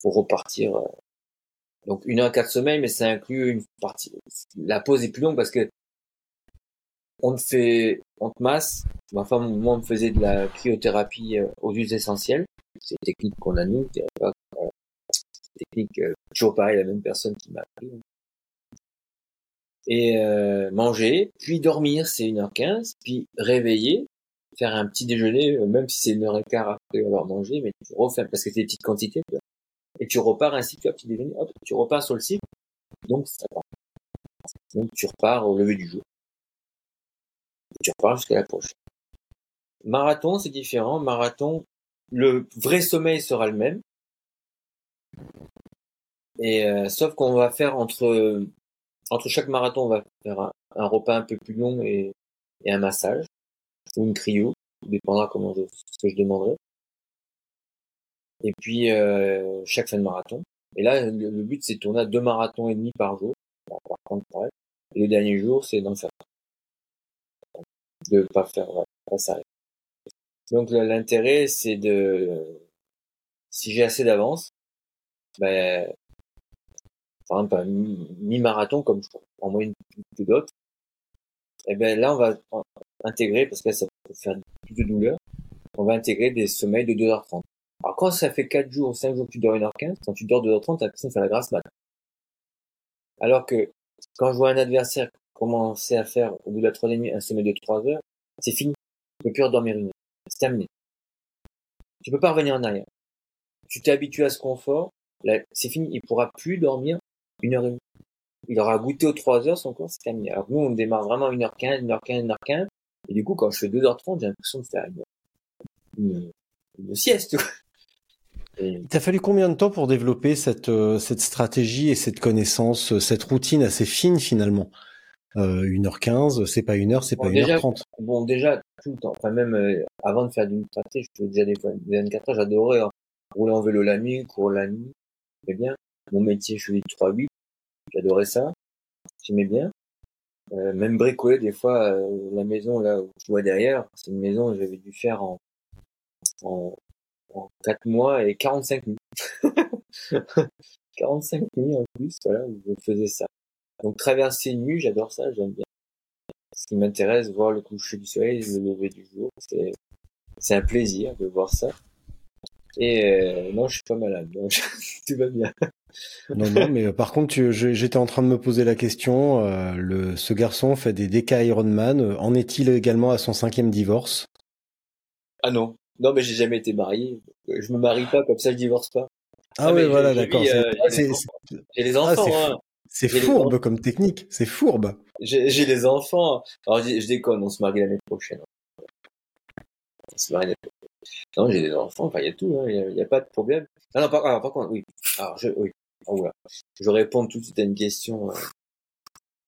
pour repartir. Euh. Donc une heure quatre sommeil, mais ça inclut une partie. La pause est plus longue parce que on te fait, on te masse. Ma femme, moi, on me faisait de la cryothérapie aux huiles essentielles c'est une technique qu'on a nous, c'est une technique euh, toujours pareil, la même personne qui m'a appris. Et euh, manger, puis dormir, c'est 1h15, puis réveiller, faire un petit déjeuner, euh, même si c'est une heure et quart après avoir mangé, mais tu refais, parce que c'est des petites quantités, et tu repars ainsi, tu as petit déjeuner, hop, tu repars sur le site, donc ça part. Donc tu repars au lever du jour. Et tu repars jusqu'à la prochaine. Marathon, c'est différent. Marathon, le vrai sommeil sera le même. Et euh, sauf qu'on va faire entre entre chaque marathon, on va faire un, repas un peu plus long et, un massage ou une cryo, dépendra comment je, ce que je demanderai. Et puis euh, chaque fin de marathon. Et là, le, but c'est de tourner à deux marathons et demi par jour. par contre, Et le dernier jour, c'est d'en faire de pas faire pas s'arrêter. Donc l'intérêt, c'est de, si j'ai assez d'avance, ben, par exemple un mi-marathon comme en moyenne plus d'autres, et eh ben là on va intégrer, parce que ça peut faire plus de douleur, on va intégrer des sommeils de 2h30. Alors quand ça fait 4 jours ou 5 jours que tu dors 1h15, quand tu dors 2h30, t'as l'impression de faire la grasse mat. Alors que quand je vois un adversaire commencer à faire au bout de la troisième nuit un sommet de trois heures, c'est fini. Tu peux plus redormir une heure. C'est terminé. Tu peux pas revenir en arrière. Tu t'es habitué à ce confort, c'est fini. Il pourra plus dormir une heure et demie. Il aura goûté aux trois heures, son corps, c'est terminé. Alors nous, on démarre vraiment 1h15, 1h15, 1h15. Et du coup, quand je fais 2h30, j'ai l'impression de faire une, une, une sieste. Et Il t'a fallu combien de temps pour développer cette, euh, cette stratégie et cette connaissance, euh, cette routine assez fine finalement? Euh, 1h15, c'est pas 1h, c'est Bon, pas déjà- 1h30. Bon, déjà, tout le temps. Enfin, même euh, avant de faire du traité, je faisais déjà des fois des 24 heures, j'adorais hein, rouler en vélo la nuit, courir la nuit. J'aimais bien. Mon métier, je faisais du 3-8. J'adorais ça. J'aimais bien. Euh, même bricoler, des fois, euh, la maison, là, où je vois derrière, c'est une maison que j'avais dû faire en, en, en 4 mois et 45 nuits. [LAUGHS] 45 nuits en plus, voilà, où je faisais ça. Donc, traverser nu, j'adore ça, j'aime bien ce qui m'intéresse, voir le coucher du soleil, le lever du jour. C'est, c'est un plaisir de voir ça. Et euh, non, je suis pas malade, donc [LAUGHS] tout va bien. Non, non, mais euh, par contre, j'étais en train de me poser la question. euh, le, ce garçon fait des DK Ironman. En est-il également à son cinquième divorce? Ah non, non, mais j'ai jamais été marié. Je me marie pas, comme ça je divorce pas. Ah, Ah, oui, voilà, d'accord. j'ai les Ah, enfants, c'est hein. Fourbe comme technique. C'est fourbe. J'ai, j'ai les enfants. Alors je, je déconne, on se marie l'année prochaine. On se marie l'année prochaine. Non, j'ai des enfants, enfin il y a tout, hein. il y, a, pas de problème. Ah non, par, alors, par contre, oui. Alors je, oui. Oh, voilà. Je réponds tout de suite à une question. euh,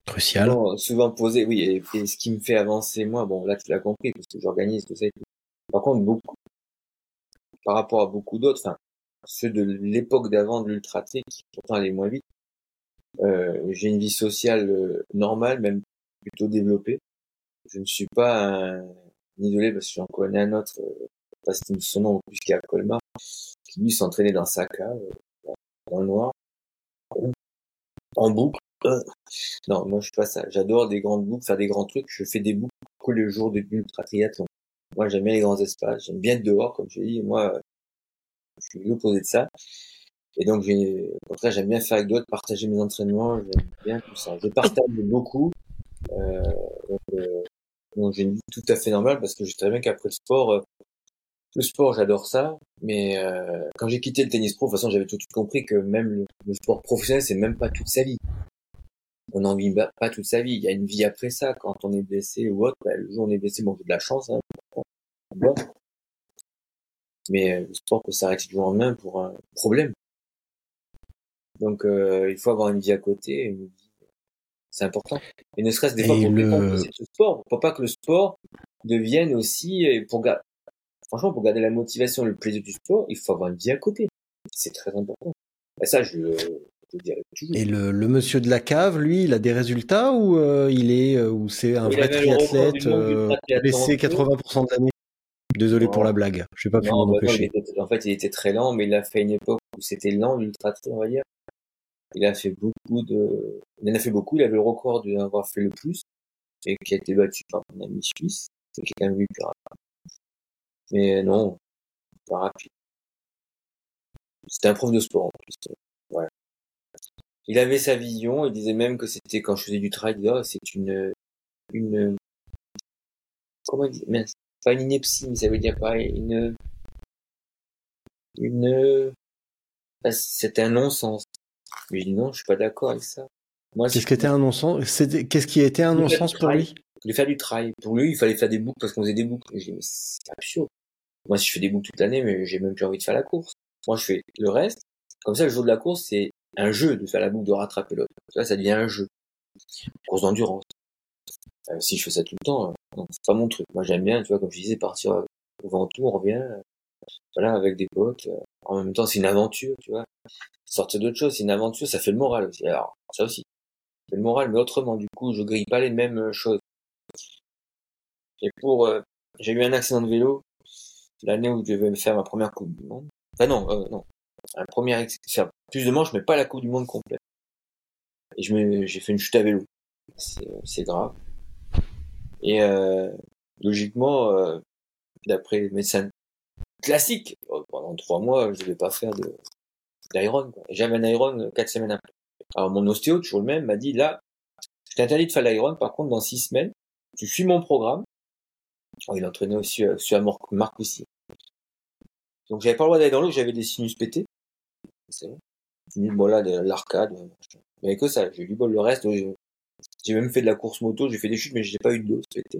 Crucial. souvent, souvent posé, oui, et, et ce qui me fait avancer, moi, bon, là, tu l'as compris, parce que j'organise tout ça et tout. Par contre, beaucoup, par rapport à beaucoup d'autres, enfin, ceux de l'époque d'avant de l'ultra qui pourtant allaient moins vite, euh, j'ai une vie sociale euh, normale, même plutôt développée. Je ne suis pas un isolé, parce que j'en connais un autre, euh, pas citer son nom, plus qui est à Colmar, qui lui s'entraînait dans sa cave, euh, dans le noir, en boucle. Euh, non, moi je suis pas ça. J'adore des grandes boucles, faire des grands trucs. Je fais des boucles le jour de l'ultra triathlon. Moi j'aime bien les grands espaces, j'aime bien être dehors, comme je l'ai dit. Moi, je suis l'opposé de ça. Et donc au contraire, j'aime bien faire avec d'autres, partager mes entraînements, j'aime bien tout ça. Je partage beaucoup. Euh, donc, euh, donc j'ai une vie tout à fait normale parce que je sais très bien qu'après le sport, le sport j'adore ça, mais euh, quand j'ai quitté le tennis pro, de toute façon j'avais tout de suite compris que même le, le sport professionnel c'est même pas toute sa vie on n'en vit pas toute sa vie. Il y a une vie après ça. Quand on est blessé ou autre, bah, le jour où on est blessé, bon, j'ai de la chance. Hein, bon. Mais euh, le sport peut s'arrêter du jour au lendemain pour un problème. Donc, euh, il faut avoir une vie à côté. une vie- C'est important. Et ne serait-ce des fois pour le- ce sport. Faut pas que le sport devienne aussi, euh, pour franchement, pour garder la motivation et le plaisir du sport, il faut avoir une vie à côté. C'est très important. Et ça, je, le- je dirais toujours. Et le, le monsieur de la cave, lui, il a des résultats ou euh, il est euh, ou c'est un Il vrai triathlète euh, blessé 80% de l'année? Désolé Non. pour la blague. Je vais pas pu m'en bah non, empêcher. était- en fait, il était très lent, mais il a fait une époque où c'était lent, l'ultra on va dire. Il a fait beaucoup de, il en a fait beaucoup, il avait le record d'avoir fait le plus, et qui a été battu par mon ami suisse, c'est qui est quand même lui plus rapide. Mais non, pas rapide. C'était un prof de sport, en plus. Ouais. Il avait sa vision, il disait même que c'était quand je faisais du trail, Oh, c'est une, une, comment il dit, mince, pas une ineptie, mais ça veut dire pareil, une, une, ah, c'était un non-sens. Mais je dis non, je suis pas d'accord avec ça. Moi, Qu'est-ce qui était un non-sens? Qu'est-ce qui était un non-sens pour lui? De faire du trail. Pour lui, il fallait faire des boucles parce qu'on faisait des boucles. Et je dis, mais c'est absurde. Moi, si je fais des boucles toute l'année, mais j'ai même plus envie de faire la course. Moi, je fais le reste. Comme ça, le jour de la course, c'est un jeu de faire la boucle, de rattraper l'autre. Ça, ça devient un jeu. Course d'endurance. Euh, si je fais ça tout le temps, euh, c'est pas mon truc. Moi, j'aime bien, tu vois, comme je disais, partir euh, au Ventoux, on revient, euh, voilà, avec des potes. euh, en même temps, c'est une aventure, tu vois. Sortir d'autre chose, c'est une aventure, ça fait le moral aussi. Alors, ça aussi. Ça fait le moral, mais autrement. Du coup, je grille pas les mêmes euh, choses. Et pour, j'ai eu un accident de vélo l'année où je devais me faire ma première Coupe du Monde. Enfin non, euh, non. Un premier faire plus de manches, mais pas la Coupe du Monde complète. Et je me, j'ai fait une chute à vélo. C'est, grave. Et euh, logiquement, euh, d'après les médecins classiques, euh, pendant trois mois, je devais pas faire de d'iron. J'avais un iron euh, quatre semaines après. Alors mon ostéo, toujours le même, m'a dit là, je t'interdis de faire l'aéron, par contre dans six semaines, tu suis mon programme. Oh, il entraînait aussi euh, Marc, Marc aussi. Donc j'avais pas le droit d'aller dans l'eau, j'avais des sinus pétés. C'est bon. Bon là, de l'arcade. Mais que ça, j'ai eu du bol le reste. J'ai même fait de la course moto, j'ai fait des chutes, mais j'ai pas eu de dos cet été.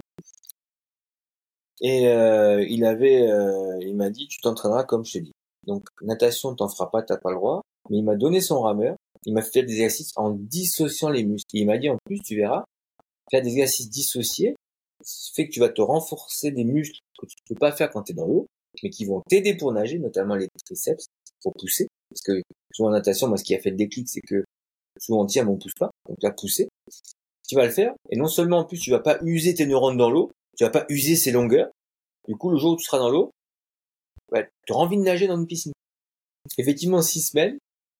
Et euh, il avait, euh, il m'a dit, tu t'entraîneras comme je te dis. Donc natation, t'en feras pas, t'as pas le droit. Mais il m'a donné son rameur. Il m'a fait des exercices en dissociant les muscles. Et il m'a dit en plus, tu verras, faire des exercices dissociés, fait que tu vas te renforcer des muscles que tu peux pas faire quand tu es dans l'eau, mais qui vont t'aider pour nager, notamment les triceps, pour pousser. Parce que souvent en natation, moi, ce qui a fait le déclic, c'est que souvent on tient, mais on pousse pas. Donc là, pousser. Tu vas le faire. Et non seulement en plus, tu vas pas user tes neurones dans l'eau, tu vas pas user ses longueurs. Du coup, le jour où tu seras dans l'eau, tu auras envie de nager dans une piscine. Effectivement, six semaines,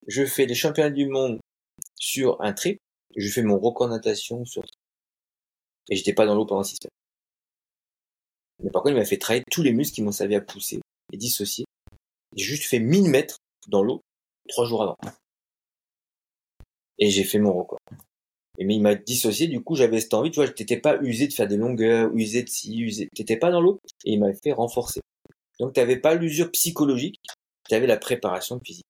je fais les championnats du monde sur un trip, je fais mon record natation sur et j'étais pas dans l'eau pendant six semaines. Mais par contre, il m'a fait travailler tous les muscles qui m'ont servi à pousser et dissocier. J'ai juste fait 1000 mètres dans l'eau trois jours avant. Et j'ai fait mon record. Mais il m'a dissocié, du coup j'avais cette envie, tu vois, t'étais pas usé de faire des longueurs, usé de ci, usé, t'étais pas dans l'eau, et il m'a fait renforcer. Donc t'avais pas l'usure psychologique, t'avais la préparation physique.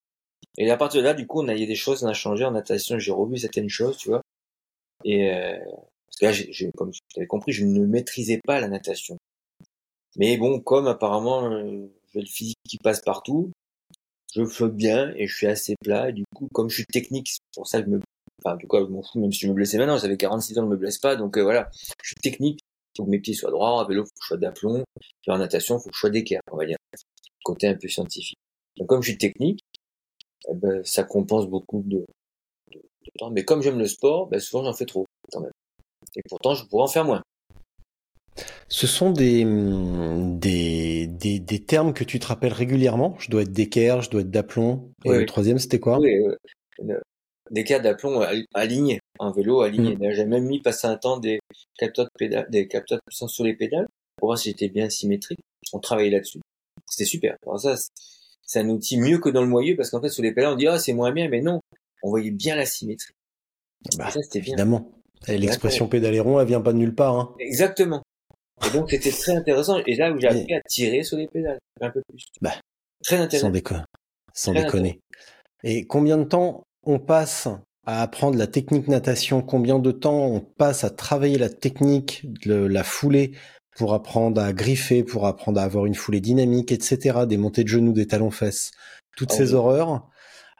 Et à partir de là, du coup, on a, il y a des choses, on a changé en natation, j'ai revu certaines choses, tu vois. Et euh, parce que là, j'ai, comme tu avais compris, je ne maîtrisais pas la natation. Mais bon, comme apparemment euh, j'ai le physique qui passe partout, je flotte bien et je suis assez plat. Et du coup, comme je suis technique, c'est pour ça que je me, enfin, en tout cas, je m'en fous, même si je me blessais maintenant, j'avais 46 ans, je me blesse pas. Donc euh, voilà, je suis technique. Il faut que mes pieds soient droits. À vélo, faut que je sois d'aplomb. Puis en natation, faut que je sois d'équerre, on va dire. Côté un peu scientifique. Donc comme je suis technique, eh ben, ça compense beaucoup de, de, temps. Mais comme j'aime le sport, ben, souvent j'en fais trop quand même. Et pourtant, je pourrais en faire moins. Ce sont des, des, des, des, termes que tu te rappelles régulièrement. Je dois être d'équerre, je dois être d'aplomb. Et le troisième, c'était quoi? Oui, euh, d'équerre, d'aplomb, aligné. En vélo, aligné. Mmh. J'ai même mis passer un temps des capteurs de, pédale, des capteurs de puissance sur les pédales pour voir si j'étais bien symétrique. On travaillait là-dessus. C'était super. Alors ça, c'est un outil mieux que dans le moyeu parce qu'en fait, sur les pédales, on dit, ah, c'est moins bien, mais non. On voyait bien la symétrie. Bah, ça, c'était bien. Évidemment. L'expression pédaléron, elle vient pas de nulle part. Hein. Exactement. Et donc c'était très intéressant. Et là où j'ai appris à tirer sur les pédales un peu plus. Bah, très intéressant. Sans, déco sans déconner. Et combien de temps on passe à apprendre la technique natation? Combien de temps on passe à travailler la technique de la foulée pour apprendre à griffer, pour apprendre à avoir une foulée dynamique, etc. Des montées de genoux, des talons-fesses, toutes ah ces horreurs.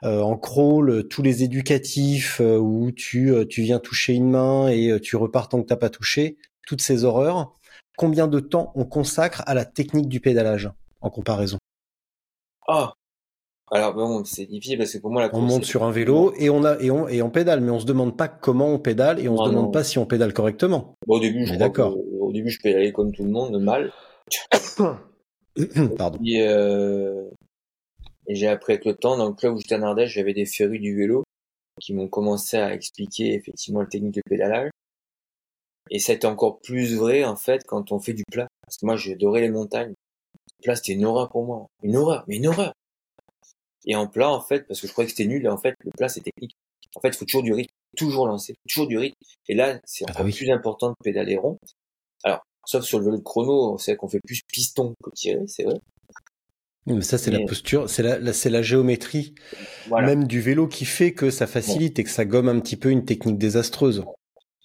Euh, en crawl, tous les éducatifs euh, où tu, euh, tu viens toucher une main et tu repars tant que t'as pas touché, toutes ces horreurs combien de temps on consacre à la technique du pédalage en comparaison Ah alors bon, c'est difficile parce que pour moi la on monte sur un vélo et on a et on et on pédale, mais on se demande pas comment on pédale et on se demande pas si on pédale correctement. au début, je d'accord. Au début, je pédalais comme tout le monde, mal. [COUGHS] Pardon. Et, euh... et j'ai appris avec le temps dans le club où j'étais en Ardèche, j'avais des férus du vélo qui m'ont commencé à expliquer effectivement la technique de pédalage. Et ça a été encore plus vrai, en fait, quand on fait du plat. Parce que moi, j'adorais les montagnes. Le plat, c'était une horreur pour moi. Une horreur, mais une horreur. Et en plat, en fait, parce que je croyais que c'était nul, et en fait, le plat, c'est technique. En fait, il faut toujours du rythme, toujours lancer, toujours du rythme. Et là, c'est ah encore plus important de pédaler rond. Alors, sauf sur le vélo de chrono, on sait qu'on fait plus piston que tirer, c'est vrai. Mais ça, c'est la posture, c'est la, c'est la géométrie, même du vélo qui fait que ça facilite et que ça gomme un petit peu une technique désastreuse.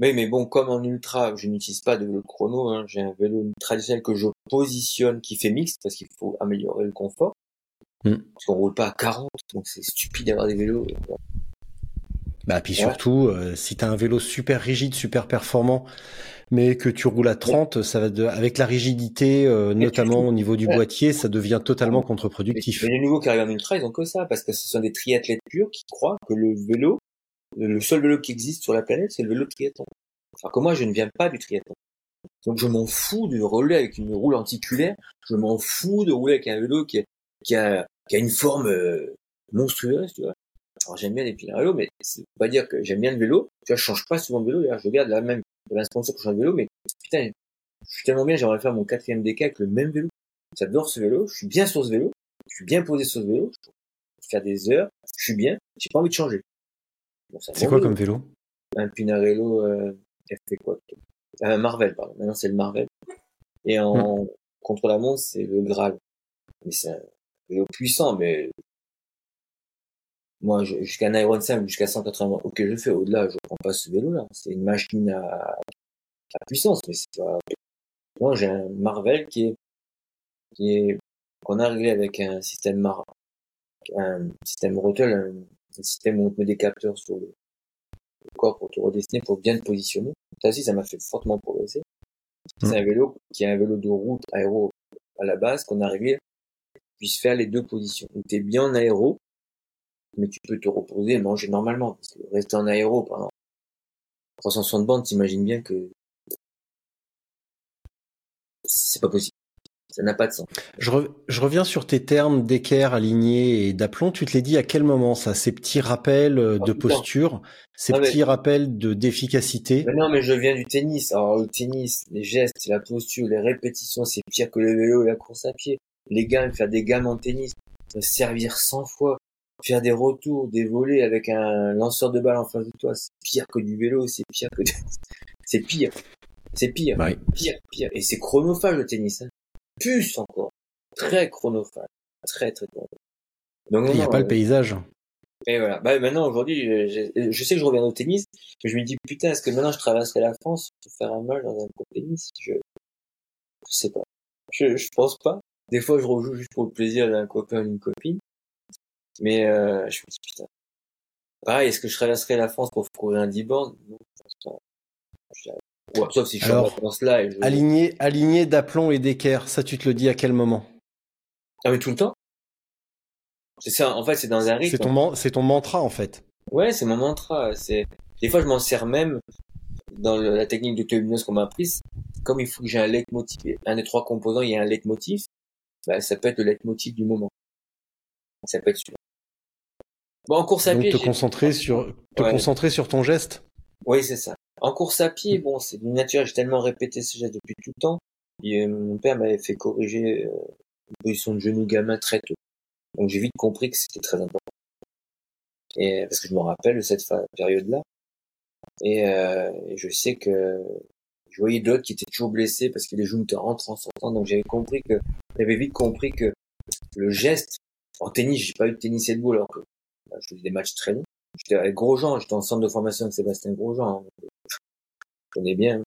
Oui, mais bon, comme en ultra, je n'utilise pas de vélo chrono, hein, j'ai un vélo traditionnel que je positionne qui fait mixte parce qu'il faut améliorer le confort. Mm. Parce qu'on roule pas à 40, donc c'est stupide d'avoir des vélos. Euh, bah, puis surtout, euh, si tu as un vélo super rigide, super performant, mais que tu roules à 30, ça va de, avec la rigidité, euh, notamment au niveau du boîtier, ça devient totalement contre-productif. Mais les nouveaux qui arrivent en ultra, ils ont que ça, parce que ce sont des triathlètes purs qui croient que le vélo le seul vélo qui existe sur la planète, c'est le vélo de triathlon. Alors que moi, je ne viens pas du triathlon. Donc je m'en fous de rouler avec une roue lenticulaire, je m'en fous de rouler avec un vélo qui a, qui a, qui a une forme euh, monstrueuse, tu vois. Alors j'aime bien les à vélo, mais c'est pas dire que j'aime bien le vélo. Tu vois, je change pas souvent de vélo. D'ailleurs, je regarde la même, un sponsor pour changer de vélo, mais putain, je suis tellement bien, j'aimerais faire mon quatrième DK avec le même vélo. J'adore ce vélo, je suis bien sur ce vélo, je suis bien posé sur ce vélo, je peux faire des heures, je suis bien, j'ai pas envie de changer. Bon, C'est quoi comme vélo? Un Pinarello euh, FP quoi Un Marvel, pardon. Maintenant, c'est le Marvel. Et en contre la montre, c'est le Graal. Mais c'est un vélo puissant, mais moi, jusqu'à un Iron 5, jusqu'à 180, ok, je fais. Au-delà, je prends pas ce vélo-là. C'est une machine à, à puissance, mais c'est pas. Moi, j'ai un Marvel qui est, qui est, qu'on a réglé avec un système Mar, un système Rotel, un, un système où on te met des capteurs sur le, corps pour te redessiner, pour bien te positionner. Ça aussi, ça m'a fait fortement progresser. C'est un vélo qui est un vélo de route aéro à la base qu'on a réglé puisse faire les deux positions. Donc t'es bien en aéro, mais tu peux te reposer et manger normalement. Parce que rester en aéro pendant 360 bandes, t'imagines bien que c'est pas possible. Ça n'a pas de sens. je, re- je reviens sur tes termes d'équerre, aligné et d'aplomb. Tu te l'es dit à quel moment ça Ces petits rappels euh, Ah, de temps. posture, ces Ah, mais- petits rappels de d'efficacité? Non, mais je viens du tennis. Alors le tennis, les gestes, la posture, les répétitions, c'est pire que le vélo et la course à pied. Les gammes, faire des gammes en tennis, se servir 100 fois, faire des retours, des volets avec un lanceur de balle en face de toi, c'est pire que du vélo, c'est pire que du... [LAUGHS] c'est pire. C'est pire. Ouais. Pire, pire. Et c'est chronophage le tennis. Hein. Plus encore. Très chronophage. Très, très chronophage. Donc, Il n'y a pas euh, le paysage. et voilà. Bah, maintenant, aujourd'hui, je, sais que je reviens au tennis, mais je me dis, putain, est-ce que maintenant je traverserai la France pour faire un mal dans un de tennis? Je, je sais pas. Je, je pense pas. Des fois, je rejoue juste pour le plaisir d'un copain ou d'une copine. Mais, euh, je me dis, putain. Pareil, est-ce que je traverserai la France pour courir un 10 bornes? Non, je pense pas. Ouais, sauf si je suis en Alors, vacances là et je... Aligné, aligné d'aplomb et d'équerre, ça tu te le dis à quel moment? Ah, mais tout le temps? C'est ça, en fait, c'est dans un rythme. C'est ton, c'est ton mantra en fait. Ouais, c'est mon mantra. C'est des fois je m'en sers même dans le- la technique de l'hypnose qu'on m'a apprise. Comme il faut que j'ai un leitmotiv, un des trois composants, il y a un leitmotiv. Bah, ça peut être le leitmotiv du moment. Ça peut être celui Bon, en course à Donc pied, te concentrer sur, te Ouais. concentrer sur ton geste? oui, c'est ça. En course à pied, bon, c'est d'une nature, j'ai tellement répété ce geste depuis tout le temps. Et, euh, mon père m'avait fait corriger euh, une position de genou gamin très tôt. Donc j'ai vite compris que c'était très important. Et parce que je me rappelle de cette période-là. Et, euh, et je sais que je voyais d'autres qui étaient toujours blessés parce que les genoux étaient rentrés en sortant. Donc j'avais compris que j'avais vite compris que le geste en tennis, j'ai pas eu de tennis et de alors que bah, je faisais des matchs très longs. J'étais avec Grosjean, j'étais en centre de formation avec Sébastien Grosjean. hein. Connais bien.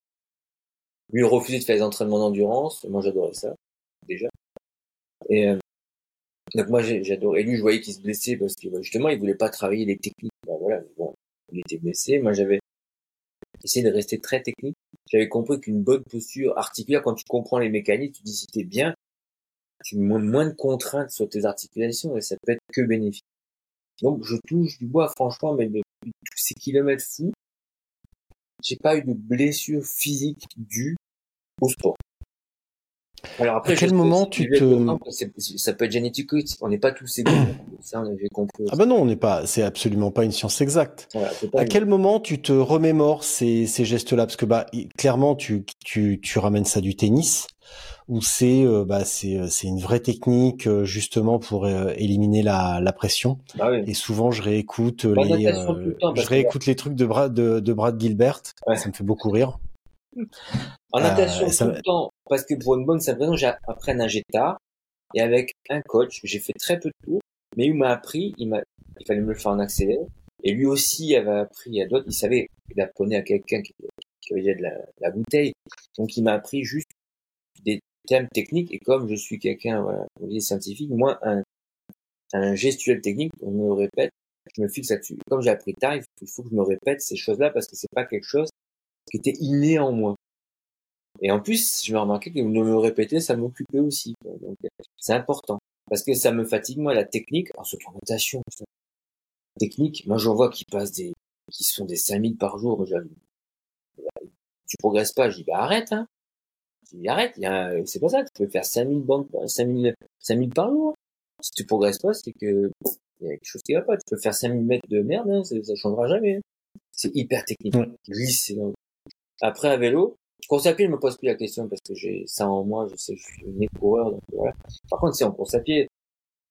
Lui, il de faire des entraînements d'endurance. Moi, j'adorais ça, déjà. Et, euh, donc, moi, j'adorais. Lui, je voyais qu'il se blessait parce que, bah, justement, il voulait pas travailler les techniques. Bah, voilà. Bon, il était blessé. Moi, j'avais essayé de rester très technique. J'avais compris qu'une bonne posture articulaire, quand tu comprends les mécaniques, tu dis si t'es bien, tu montes moins de contraintes sur tes articulations et ça peut être que bénéfique. Donc, je touche du bois, franchement, mais depuis tous ces kilomètres fous, j'ai pas eu de blessure physique due au sport. Alors après, À quel moment tu te- ça peut être génétique, on n'est pas tous égaux. [CLEARS THROAT] ça, on avait compris. Ah bah non, on n'est pas, c'est absolument pas une science exacte. Voilà, À une- quel moment tu te remémores ces, ces gestes-là? Parce que bah clairement tu, tu, tu ramènes ça du tennis où c'est euh, bah c'est euh, c'est une vraie technique euh, justement pour euh, éliminer la, la pression. Bah oui. Et souvent je réécoute les le temps, je que- réécoute les trucs de Brad de, de Brad Gilbert. Ouais. Ça me fait beaucoup rire. En natation ça tout le temps, parce que pour une bonne simple raison, j'ai à nager tard, et avec un coach, j'ai fait très peu de tours, mais il m'a appris, il m'a, il fallait me le faire en accéléré, et lui aussi avait appris à d'autres, il savait, il apprenait à quelqu'un qui, qui avait de la, bouteille, donc il m'a appris juste des termes techniques, et comme je suis quelqu'un, voilà, scientifique, moi, un, un gestuel technique, on me répète, je me fixe là-dessus. Comme j'ai appris tard, il faut, il faut que je me répète ces choses-là, parce que c'est pas quelque chose qui était inné en moi. Et en plus, je me remarquais que de me répéter, ça m'occupait aussi. quoi. Donc, euh, c'est important. Parce que ça me fatigue, moi, la technique. En surtout en natation. putain. Technique, moi, j'en vois qui passent des, qui se font des 5000 par jour. Moi. Bah, Tu progresses pas. Je dis, bah, arrête, hein. Je dis, arrête. Un- c'est pas ça. Tu peux faire 5000 bandes, 5000, 5000 par jour. Si tu progresses pas, c'est que, il y a quelque chose qui va pas. Tu peux faire 5000 mètres de merde, hein, ça, ça changera jamais. hein. C'est hyper technique. Ouais. Glisser dans- Après, à vélo, course à pied, je me pose plus la question parce que j'ai ça en moi, je sais, je suis né coureur, donc voilà. Par contre, c'est en course à pied,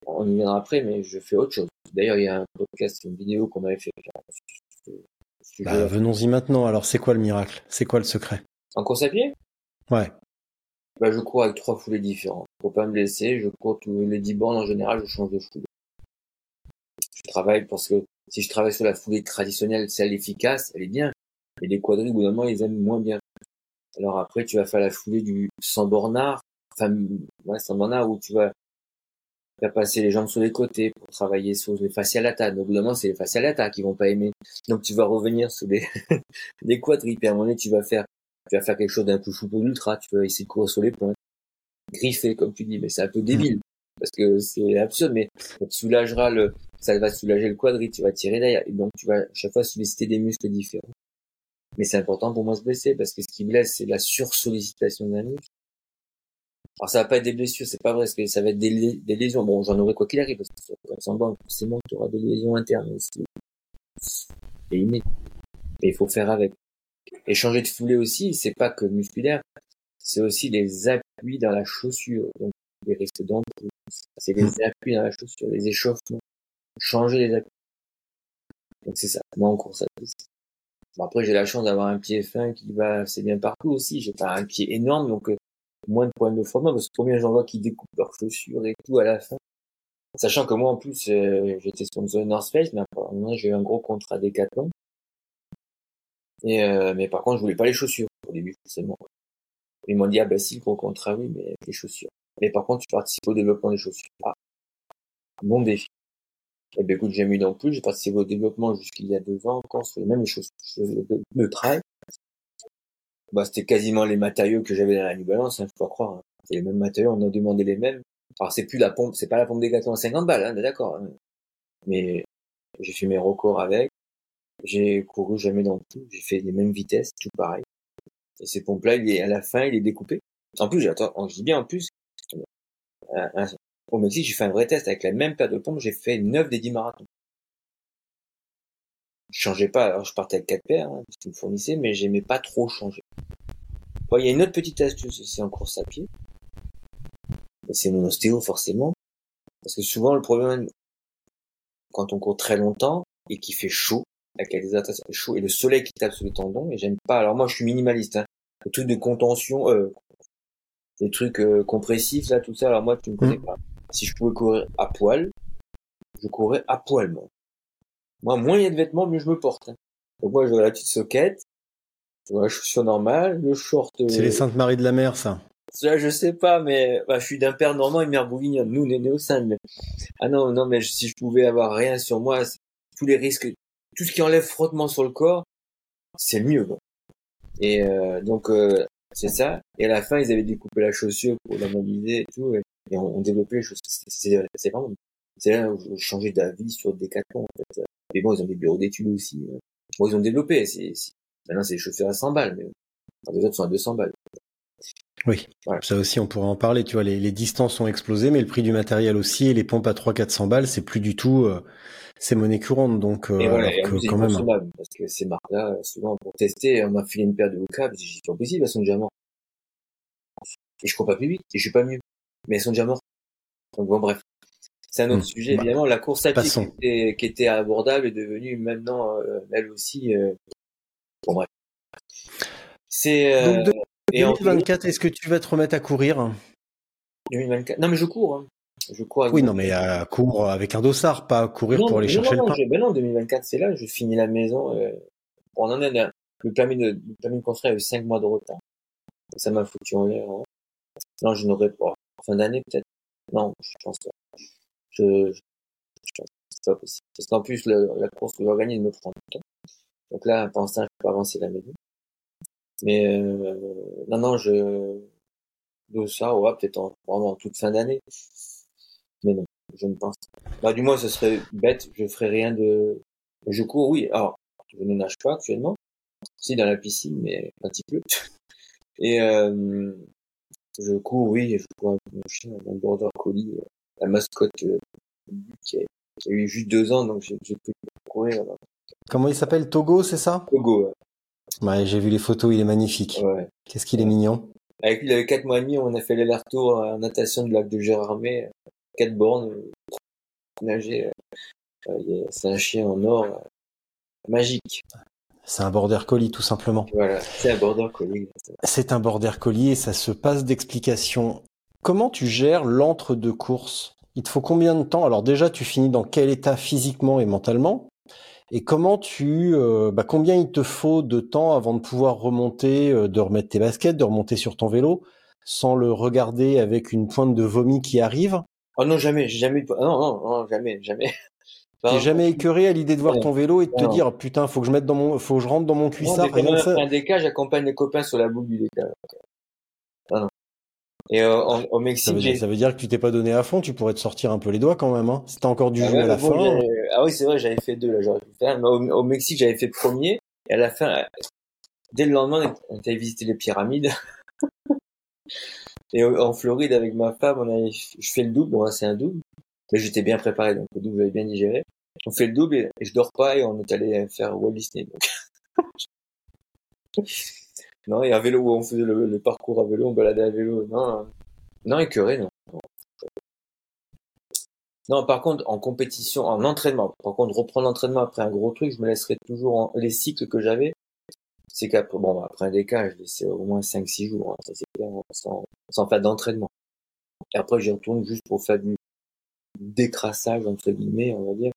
on y viendra après, mais je fais autre chose. D'ailleurs, il y a un podcast, une vidéo qu'on avait fait Si Bah, venons-y maintenant. Alors, c'est quoi le miracle? C'est quoi le secret? En course à pied? Ouais. bah, Je cours avec trois foulées différentes. Pour pas me blesser, je cours tous les 10 bornes en général, je change de foulée. Je travaille parce que si je travaille sur la foulée traditionnelle, celle efficace, elle est bien. Et les quadrilles, au bout d'un moment, ils aiment moins bien. Alors après, tu vas faire la foulée du 100 bornard, enfin, ouais, 100 bornard où tu vas faire passer les jambes sur les côtés pour travailler sur les fascialata. Donc, moment, c'est les fascialata qui vont pas aimer. Donc, tu vas revenir sur les, les [LAUGHS] quadrilles. Puis à un moment donné, tu vas faire, tu vas faire quelque chose d'un peu fou pour l'ultra. Tu vas essayer de courir sur les pointes. Griffer, comme tu dis. Mais c'est un peu débile. Parce que c'est absurde, mais ça soulagera le, ça va soulager le quadrille. Tu vas tirer derrière. Et donc, tu vas à chaque fois solliciter des muscles différents. Mais c'est important pour moi se blesser parce que ce qui blesse, c'est la sursollicitation d'un muscle. Alors ça va pas être des blessures, c'est pas vrai, parce que ça va être des, des lésions. Bon, j'en aurai quoi qu'il arrive, parce que le 400 bornes, forcément, tu auras des lésions internes aussi. C'est inné. Et il faut faire avec. Et changer de foulée aussi, c'est pas que musculaire, c'est aussi les appuis dans la chaussure. Donc, les risques d'embout. C'est les appuis dans la chaussure, les échauffements. Changer les appuis. Donc c'est ça. Moi, en course à c'est Bon, après, j'ai la chance d'avoir un pied fin qui va assez bien partout aussi. J'ai pas un pied énorme, donc euh, moins de problèmes de frottement, parce que combien j'en vois qui découpent leurs chaussures et tout à la fin. Sachant que moi, en plus, euh, j'étais sponsorisé North Face, mais moi, j'ai eu un gros contrat Decathlon. Euh, mais par contre, je voulais pas les chaussures au début, forcément. Ils m'ont dit, ah bah si, le gros contrat, oui, mais les chaussures. Mais par contre, tu participes au développement des chaussures. Ah, bon défi. Eh ben écoute, j'ai mis non plus, j'ai participé au développement jusqu'il y a deux ans encore sur les mêmes choses de, de. Bah, c'était quasiment les matériaux que j'avais dans la New Balance, hein, faut pas croire. hein. C'est les mêmes matériaux, on a demandé les mêmes. Alors c'est plus la pompe, c'est pas la pompe Decathlon à 50 balles, hein, d'accord. hein. Mais j'ai fait mes records avec. J'ai couru jamais dans tout, j'ai fait les mêmes vitesses, tout pareil. Et ces pompes-là, il est, à la fin, il est découpé. En plus, attends, je dis bien en plus, euh, au Mexique, j'ai fait un vrai test avec la même paire de pompes, j'ai fait 9 des 10 marathons. Je changeais pas, alors je partais avec 4 paires, hein, parce qu'ils me fournissaient, mais j'aimais pas trop changer. Bon, il y a une autre petite astuce aussi en course à pied. C'est mon ostéo, forcément. Parce que souvent, le problème, quand on court très longtemps, et qu'il fait chaud, avec la déshydratation chaud, et le soleil qui tape sur le tendon, et j'aime pas, alors moi, je suis minimaliste, hein. Les trucs de contention, euh, les trucs euh, compressifs, là, tout ça, alors moi, tu me connais pas. Si je pouvais courir à poil, je courrais à poil, moi. Moi, moins il y a de vêtements, mieux je me porte. hein. Donc moi, j'aurais la petite soquette, la chaussure normale, le short... euh, C'est les Saintes Maries de la Mer, ça. ça, je sais pas, mais bah, je suis d'un père normand et mère bourguignonne. Nous, on est nés au sein, mais... Ah non, non, mais si je pouvais avoir rien sur moi, tous les risques, tout ce qui enlève frottement sur le corps, c'est le mieux. quoi. Et euh, donc, euh, c'est ça. Et à la fin, ils avaient découpé la chaussure pour la mobiliser et tout, et, et on, on développait les choses. C'est- vraiment... C'est là où je changeais d'avis sur Decathlon, en fait. Mais bon, ils ont des bureaux d'études aussi. euh. Bon, ils ont développé. C'est, Maintenant, c'est des chaussures à 100 balles, mais les autres sont à 200 balles. Oui. Voilà. Ça aussi, on pourrait en parler. Tu vois, les, les distances ont explosé, mais le prix du matériel aussi, et les pompes à 300-400 balles, c'est plus du tout, euh, c'est monnaie courante. Donc, euh, voilà, alors que quand même. parce que ces marques-là, souvent, pour tester, on m'a filé une paire de Hoka, j'ai dit, c'est pas possible, elles sont déjà mortes. Et je cours pas plus vite, et je suis pas mieux. Mais elles sont déjà mortes. Donc bon, bref. C'est un autre Hmm. sujet, Bah, évidemment. La course à pied qui était, qui était abordable est devenue maintenant, euh, elle aussi, euh... bon, bref. C'est, euh... Donc, de- et en 2024, est-ce que tu vas te remettre à courir? 2024. Non, mais je cours, hein. Je cours Oui, non, mais à cours avec un dossard, pas à courir non, pour aller non, chercher non, le pain. je- ben non, 2024, c'est là, je finis la maison. Euh, on en là. Le permis de, le permis de construire a eu 5 mois de retard. Ça m'a foutu en l'air. hein. Non, je n'aurais pas. Fin d'année, peut-être. Non, je pense pas. Je, je, c'est pas possible. Parce qu'en plus, le- la course que j'organise me prend du temps. Donc là, pour l'instant, je peux avancer la maison. Mais, euh, non, non, je, de ça, ouais, peut-être en, vraiment en toute fin d'année. Mais non, je ne pense pas. Bah, du moins, ce serait bête, je ferais rien de, je cours, oui. Alors, je ne nage pas actuellement. Si, dans la piscine, mais un petit peu. [LAUGHS] Et, euh, je cours, oui, je cours avec mon chien, mon border collie, euh, la mascotte, euh, qui, a, qui a eu juste deux ans, donc j'ai pu courir, Comment il s'appelle? Togo, c'est ça? Togo, Ouais, j'ai vu les photos, il est magnifique. ouais. Qu'est-ce qu'il est mignon. Avec lui, il avait quatre mois et demi, on a fait l'aller-retour en natation du lac de Gérardmer, quatre bornes, euh, nager. il est- C'est un chien en or. magique. C'est un border collie tout simplement. Voilà, c'est un border collie. C'est un border collie et ça se passe d'explication. Comment tu gères l'entre-deux courses? Il te faut combien de temps? Alors déjà, tu finis dans quel état physiquement et mentalement? Et comment tu, euh, bah, combien il te faut de temps avant de pouvoir remonter, euh, de remettre tes baskets, de remonter sur ton vélo, sans le regarder avec une pointe de vomi qui arrive? Oh non, jamais, j'ai jamais eu de... Non, non, non, jamais, jamais. T'es jamais écœuré à l'idée de voir Non. ton vélo et de te Non. dire putain faut que je mette dans mon faut que je rentre dans mon Non, cuissard qu'on rien ça. un DK, j'accompagne les copains sur la boule du DK. Ah non. Et euh, en- au Ça Mexique, veut, j'ai... dire, ça veut dire que tu t'es pas donné à fond, tu pourrais te sortir un peu les doigts quand même. Hein. T'as encore dû Ah ouais, à la bon, fin. ah oui, c'est vrai, j'avais fait deux, là, j'aurais pu faire. Mais au, au Mexique, j'avais fait premier. Et à la fin, euh, dès le lendemain, on était visiter les pyramides. [LAUGHS] et au- en Floride, avec ma femme, on avait, je fais le double. Bon, c'est un double. Mais j'étais bien préparé, donc le double, j'avais bien digéré. On fait le double et, je dors pas et on est allé faire Walt Disney. donc. [LAUGHS] non, et un vélo où on faisait le, le parcours à vélo, on baladait à vélo. Non, non, écœuré, non. Non, par contre, en compétition, en entraînement, par contre, reprendre l'entraînement après un gros truc, je me laisserai toujours en, les cycles que j'avais. C'est qu'après, bon, après un décalage, je laissais au moins 5-6 jours, hein, ça c'est clair, sans, sans faire d'entraînement. Et après, j'y retourne juste pour faire du décrassage, entre guillemets, on va dire,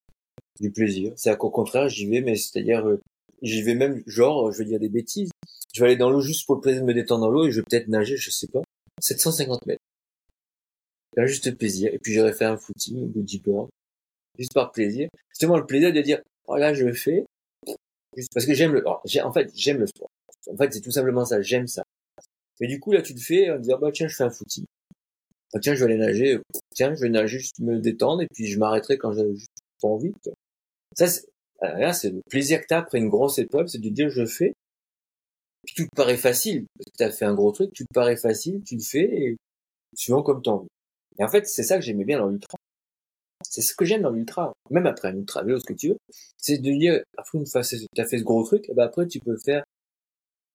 du plaisir. C'est qu'au contraire, j'y vais, mais c'est-à-dire, euh, j'y vais même, genre, je vais dire des bêtises. Je vais aller dans l'eau juste pour le plaisir de me détendre dans l'eau et je vais peut-être nager, je sais pas, 750 mètres. Là, juste plaisir. Et puis, j'aurais fait un footing de 10 bornes. Juste par plaisir. Moi le plaisir de dire, oh là, je le fais. Juste parce que j'aime le, en fait, j'aime le sport. En fait, c'est tout simplement ça. J'aime ça. Mais du coup, là, tu le fais en disant, bah, tiens, je fais un footing. Bah, tiens, je vais aller nager. Tiens, je vais nager, juste me détendre et puis je m'arrêterai quand j'ai juste pas envie. Ça, euh, là, c'est le plaisir que t'as après une grosse épreuve, c'est de dire, je fais. Puis tout te paraît facile. Parce que t'as fait un gros truc, tout te paraît facile, tu le fais et suivant comme t'as envie. Et en fait, c'est ça que j'aimais bien dans l'ultra. C'est ce que j'aime dans l'ultra. Même après un ultra vélo, ce que tu veux. C'est de dire, après une fois t'as fait ce gros truc, eh ben après tu peux faire,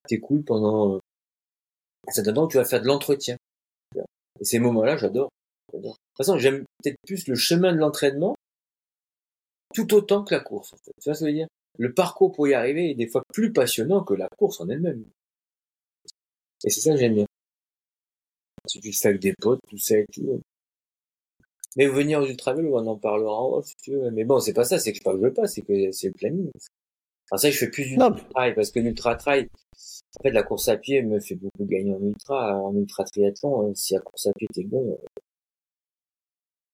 t'es cool pendant, euh, ça donne tu vas faire de l'entretien. Et ces moments-là, j'adore. De toute façon, j'aime peut-être plus le chemin de l'entraînement, tout autant que la course, en fait. Tu vois ce que je veux dire? Le parcours pour y arriver est des fois plus passionnant que la course en elle-même. Et c'est ça que j'aime bien. Si tu fais avec des potes, tout ça et tout. Mais venir aux ultra on en parlera en si tu veux. Mais bon, c'est pas ça, c'est que je veux pas, c'est que c'est le planning. Alors ça, je fais plus Non, d'ultra trail, parce que l'ultra trail, en fait, la course à pied me fait beaucoup gagner en ultra, en ultra triathlon. euh, Si la course à pied t'es bon, euh,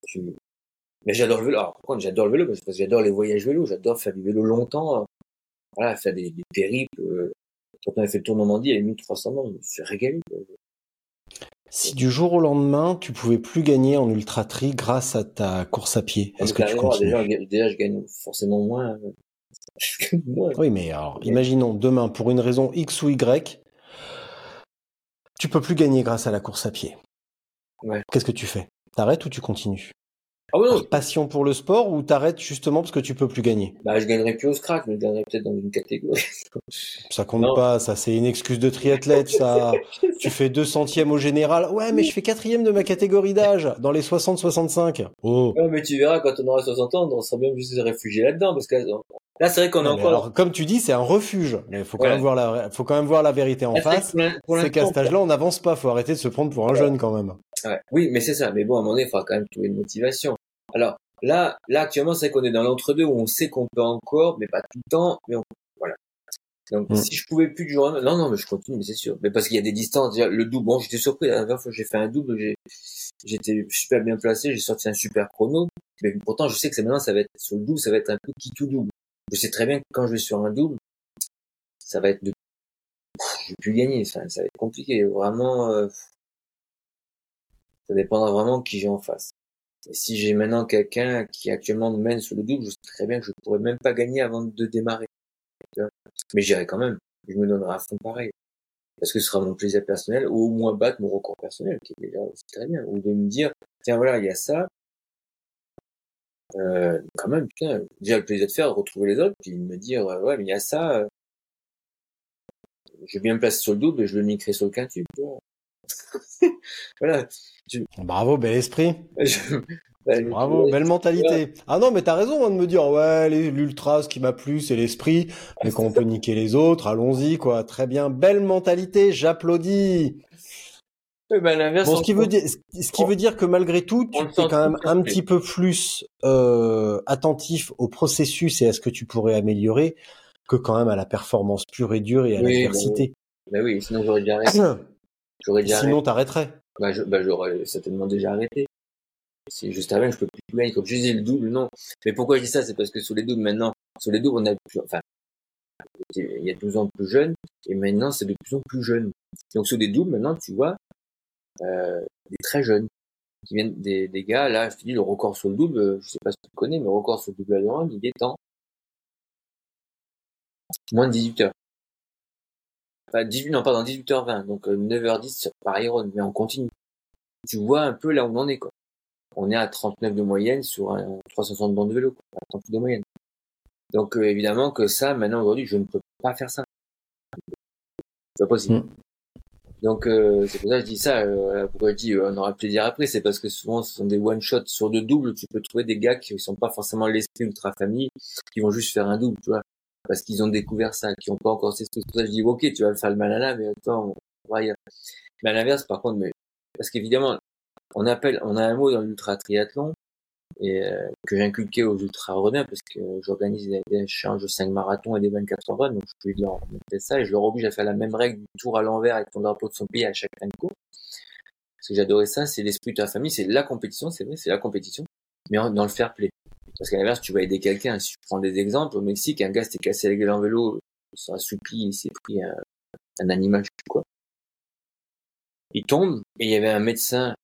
tu... Mais j'adore le vélo. Alors, par contre, j'adore le vélo parce que j'adore les voyages vélo, j'adore faire du vélo longtemps. euh, Voilà, faire des, des périples. euh, Quand on a fait le tour Normandie, il y a 1300 morts, je me suis régalé. Si du jour au lendemain, tu pouvais plus gagner en ultra tri grâce à ta course à pied, est-ce que tu continues? déjà, déjà, je gagne forcément moins. Oui, mais alors, imaginons demain, pour une raison X ou Y, tu peux plus gagner grâce à la course à pied. Ouais. Qu'est-ce que tu fais? T'arrêtes ou tu continues? Ah ouais, non, passion pour le sport ou t'arrêtes justement parce que tu peux plus gagner? Bah, je gagnerais plus au scratch, mais je gagnerais peut-être dans une catégorie. [LAUGHS] Ça compte Non. pas, ça c'est une excuse de triathlète, ça. [LAUGHS] tu fais deux centièmes au général. Ouais, mais je fais quatrième de ma catégorie d'âge, dans les 60-65. Oh. Ouais, mais tu verras, quand on aura 60 ans, on sera bien de se réfugier là-dedans, parce que là, c'est vrai qu'on mais encore... alors, comme tu dis, c'est un refuge. Mais faut quand Ouais. même voir la, faut quand même voir la vérité en face. C'est qu'à cet âge-là, on n'avance pas. Faut arrêter de se prendre pour un jeune quand même. Ouais. Oui, mais c'est ça. Mais bon, à un moment donné, il faudra quand même trouver une motivation. Alors, là, là, actuellement, c'est qu'on est dans l'entre-deux où on sait qu'on peut encore, mais pas tout le temps, mais on, voilà. Donc, Mm. si je pouvais plus du jour non, non, mais je continue, mais c'est sûr. Mais parce qu'il y a des distances, déjà, le double, bon, j'étais surpris, la dernière fois que j'ai fait un double, j'ai, j'étais super bien placé, j'ai sorti un super chrono, mais pourtant, je sais que c'est maintenant, ça va être, sur le double, ça va être un peu qui tout double. Je sais très bien que quand je vais sur un double, ça va être de, je vais plus gagner, enfin, ça va être compliqué, vraiment, euh, ça dépendra vraiment de qui j'ai en face. Si j'ai maintenant quelqu'un qui actuellement me mène sur le double, je sais très bien que je pourrais même pas gagner avant de démarrer. Mais j'irai quand même. Je me donnerai à fond pareil. Parce que ce sera mon plaisir personnel, ou au moins battre mon record personnel, qui est déjà aussi très bien. Ou de me dire, tiens voilà, il y a ça. Euh, quand même, putain, déjà le plaisir de faire, de retrouver les autres, puis de me dire, ouais, mais il y a ça. euh, je vais bien me placer sur le double et je le niquerai sur le quintuple. [LAUGHS] Bravo, bel esprit. [LAUGHS] Je- bah, Bravo, belle mentalité. Ah non, mais t'as raison hein, de me dire, ouais, l'ultra, ce qui m'a plu, c'est l'esprit. Mais quand on peut niquer les autres, allons-y, quoi. Très bien, belle mentalité, j'applaudis. Bah, Bon, ce qui veut dire, ce qui veut dire que malgré tout, tu es quand même un petit peu plus euh, attentif au processus et à ce que tu pourrais améliorer que quand même à la performance pure et dure et à Oui, l'adversité. Bah oui, sinon j'aurais déjà. [CLEARS THROAT] J'aurais déjà. Sinon, t'arrêterais. Bah, je- bah, j'aurais certainement déjà arrêté. Si juste avant, je peux plus gagner. Comme je disais, le double, non. Mais pourquoi je dis ça? C'est parce que sur les doubles, maintenant, sur les doubles, on a plus, enfin, il y a 12 ans plus jeunes, et maintenant, c'est de plus en plus jeune. Donc, sur des doubles, maintenant, tu vois, euh, des très jeunes, qui viennent, des, des gars, là, je te dis, le record sur le double, euh, je sais pas si tu connais, mais le record sur le double allemand, il est en moins de 18 heures. Enfin, 18, non, pardon, 18h20, donc euh, 9h10 par Iron, mais on continue. Tu vois un peu là où on en est, quoi. On est à 39 de moyenne sur un 360 bandes de vélo, quoi, à 38 de moyenne. Donc euh, évidemment que ça, maintenant aujourd'hui, je ne peux pas faire ça. C'est pas possible. Mm. Donc euh, c'est pour ça que je dis ça. euh, pourquoi je dis euh, on aura plaisir après, c'est parce que souvent ce sont des one shots sur deux doubles. Tu peux trouver des gars qui sont pas forcément l'esprit ultra famille, qui vont juste faire un double, tu vois, parce qu'ils ont découvert ça, qui ont pas encore ça que je dis ok, tu vas faire le malala, mais attends, on va ailleurs. Mais à l'inverse, par contre, mais parce qu'évidemment, on appelle, on a un mot dans l'ultra triathlon et euh, que j'ai inculqué aux ultra runners parce que j'organise des, des échanges de 5 marathons et des 24 heures donc je peux leur mettre ça et je leur oblige à faire la même règle du tour à l'envers avec ton drapeau de son pays à chaque fin de course. Parce que j'adorais ça, c'est l'esprit de ta famille, c'est la compétition, c'est vrai, c'est la compétition, mais dans le fair play. Parce qu'à l'inverse, tu vas aider quelqu'un. Si je prends des exemples, au Mexique, un gars s'était cassé la gueule en vélo, il s'est assoupli, il s'est pris un, un animal, je sais quoi. Il tombe, et il y avait un médecin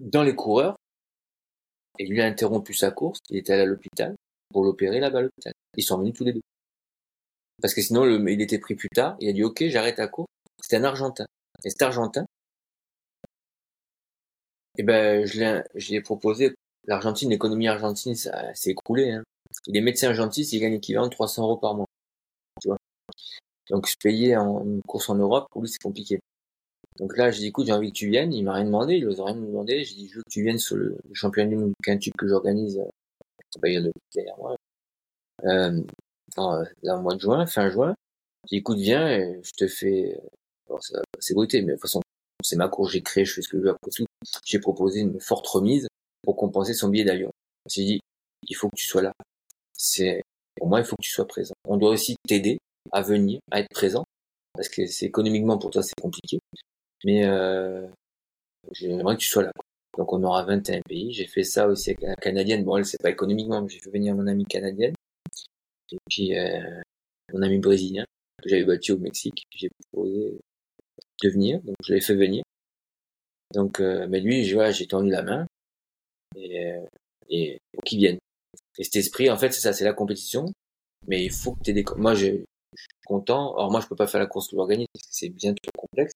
dans les coureurs, et lui a interrompu sa course, il était allé à l'hôpital pour l'opérer là-bas à l'hôpital. Ils sont venus tous les deux. Parce que sinon, le, il était pris plus tard, il a dit ok, j'arrête la course. C'était un Argentin. Et cet Argentin, eh ben, je l'ai, j'ai proposé, l'Argentine, l'économie argentine, ça s'est écroulé, hein. Il est médecin argentin, il gagne l'équivalent de 300 euros par mois. Tu vois. Donc, se payer en une course en Europe, pour lui, c'est compliqué. Donc là, j'ai dit, écoute, j'ai envie que tu viennes. Il m'a rien demandé, il n'ose rien me demander. J'ai dit, je veux que tu viennes sur le, le championnat du monde quintuple que j'organise, euh, c'est il derrière moi. Euh, là, au mois de juin, fin juin. J'ai dit, écoute, viens, et je te fais, euh, bon, c'est beauté, mais de toute façon, c'est ma course, j'ai créé, je fais ce que je veux tout. J'ai proposé une forte remise pour compenser son billet d'avion. J'ai dit, il faut que tu sois là. C'est, pour moi, il faut que tu sois présent. On doit aussi t'aider à venir, à être présent, parce que c'est économiquement pour toi, c'est compliqué. Mais euh, j'aimerais que tu sois là. Donc on aura 21 pays. J'ai fait ça aussi avec la canadienne. Bon, elle, c'est pas économiquement, mais j'ai fait venir mon ami canadienne. Et puis euh, mon ami brésilien, que j'avais battu au Mexique. J'ai proposé de venir, donc je l'ai fait venir. Donc, euh, mais lui, je- voilà, j'ai tendu la main. Et, euh, et pour qu'il vienne. Et cet esprit, en fait, c'est ça, c'est la compétition. Mais il faut que tu des... Moi, je, suis content. Alors moi, je peux pas faire la course que que c'est bien trop complexe.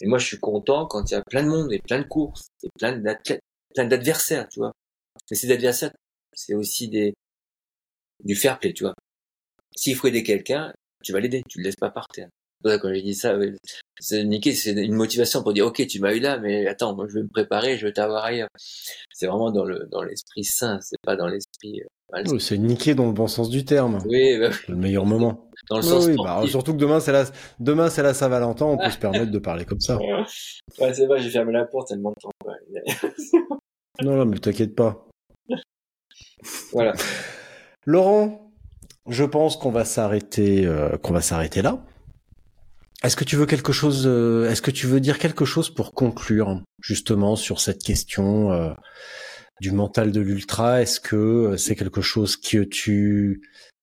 Et moi, je suis content quand il y a plein de monde et plein de courses et plein d'athlètes, plein d'adversaires, tu vois. Mais ces adversaires, c'est aussi des du fair play, tu vois. S'il faut aider quelqu'un, tu vas l'aider, tu le laisses pas par terre. Pour ça, quand j'ai dit ça, c'est niqué, c'est une motivation pour dire, ok, tu m'as eu là, mais attends, moi, je vais me préparer, je vais t'avoir ailleurs. C'est vraiment dans le dans l'esprit sain, c'est pas dans l'esprit euh, c'est niqué dans le bon sens du terme. Oui, bah, Le meilleur moment. dans le Oui, sens oui, bah, surtout que demain c'est la demain c'est la Saint-Valentin, on peut [LAUGHS] se permettre de parler comme ça. Ouais, c'est vrai, j'ai fermé la porte tellement de temps. [LAUGHS] Non, non, mais t'inquiète pas. voilà. Laurent, je pense qu'on va s'arrêter euh, qu'on va s'arrêter là. Est-ce que tu veux quelque chose euh, est-ce que tu veux dire quelque chose pour conclure justement sur cette question euh, du mental de l'ultra? Est-ce que euh, c'est quelque chose que tu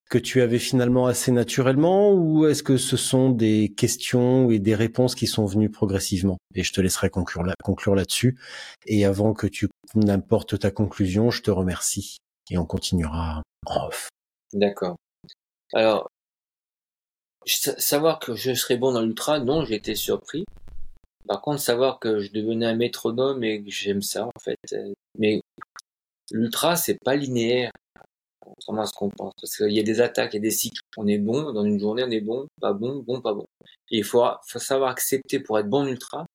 que tu avais finalement assez naturellement ou est-ce que ce sont des questions et des réponses qui sont venues progressivement? Et je te laisserai conclure là, conclure là-dessus. Et avant que tu n'importe ta conclusion, je te remercie et on continuera en off. D'accord. Alors, savoir que je serais bon dans l'ultra, non, j'ai été surpris. Par contre, savoir que je devenais un métronome et que j'aime ça, en fait. euh, Mais l'ultra, c'est pas linéaire, contrairement à ce qu'on pense. Parce qu'il y a des attaques, il y a des cycles. On est bon, dans une journée, on est bon, pas bon, bon, pas bon. Et il faut, faut savoir accepter pour être bon en ultra,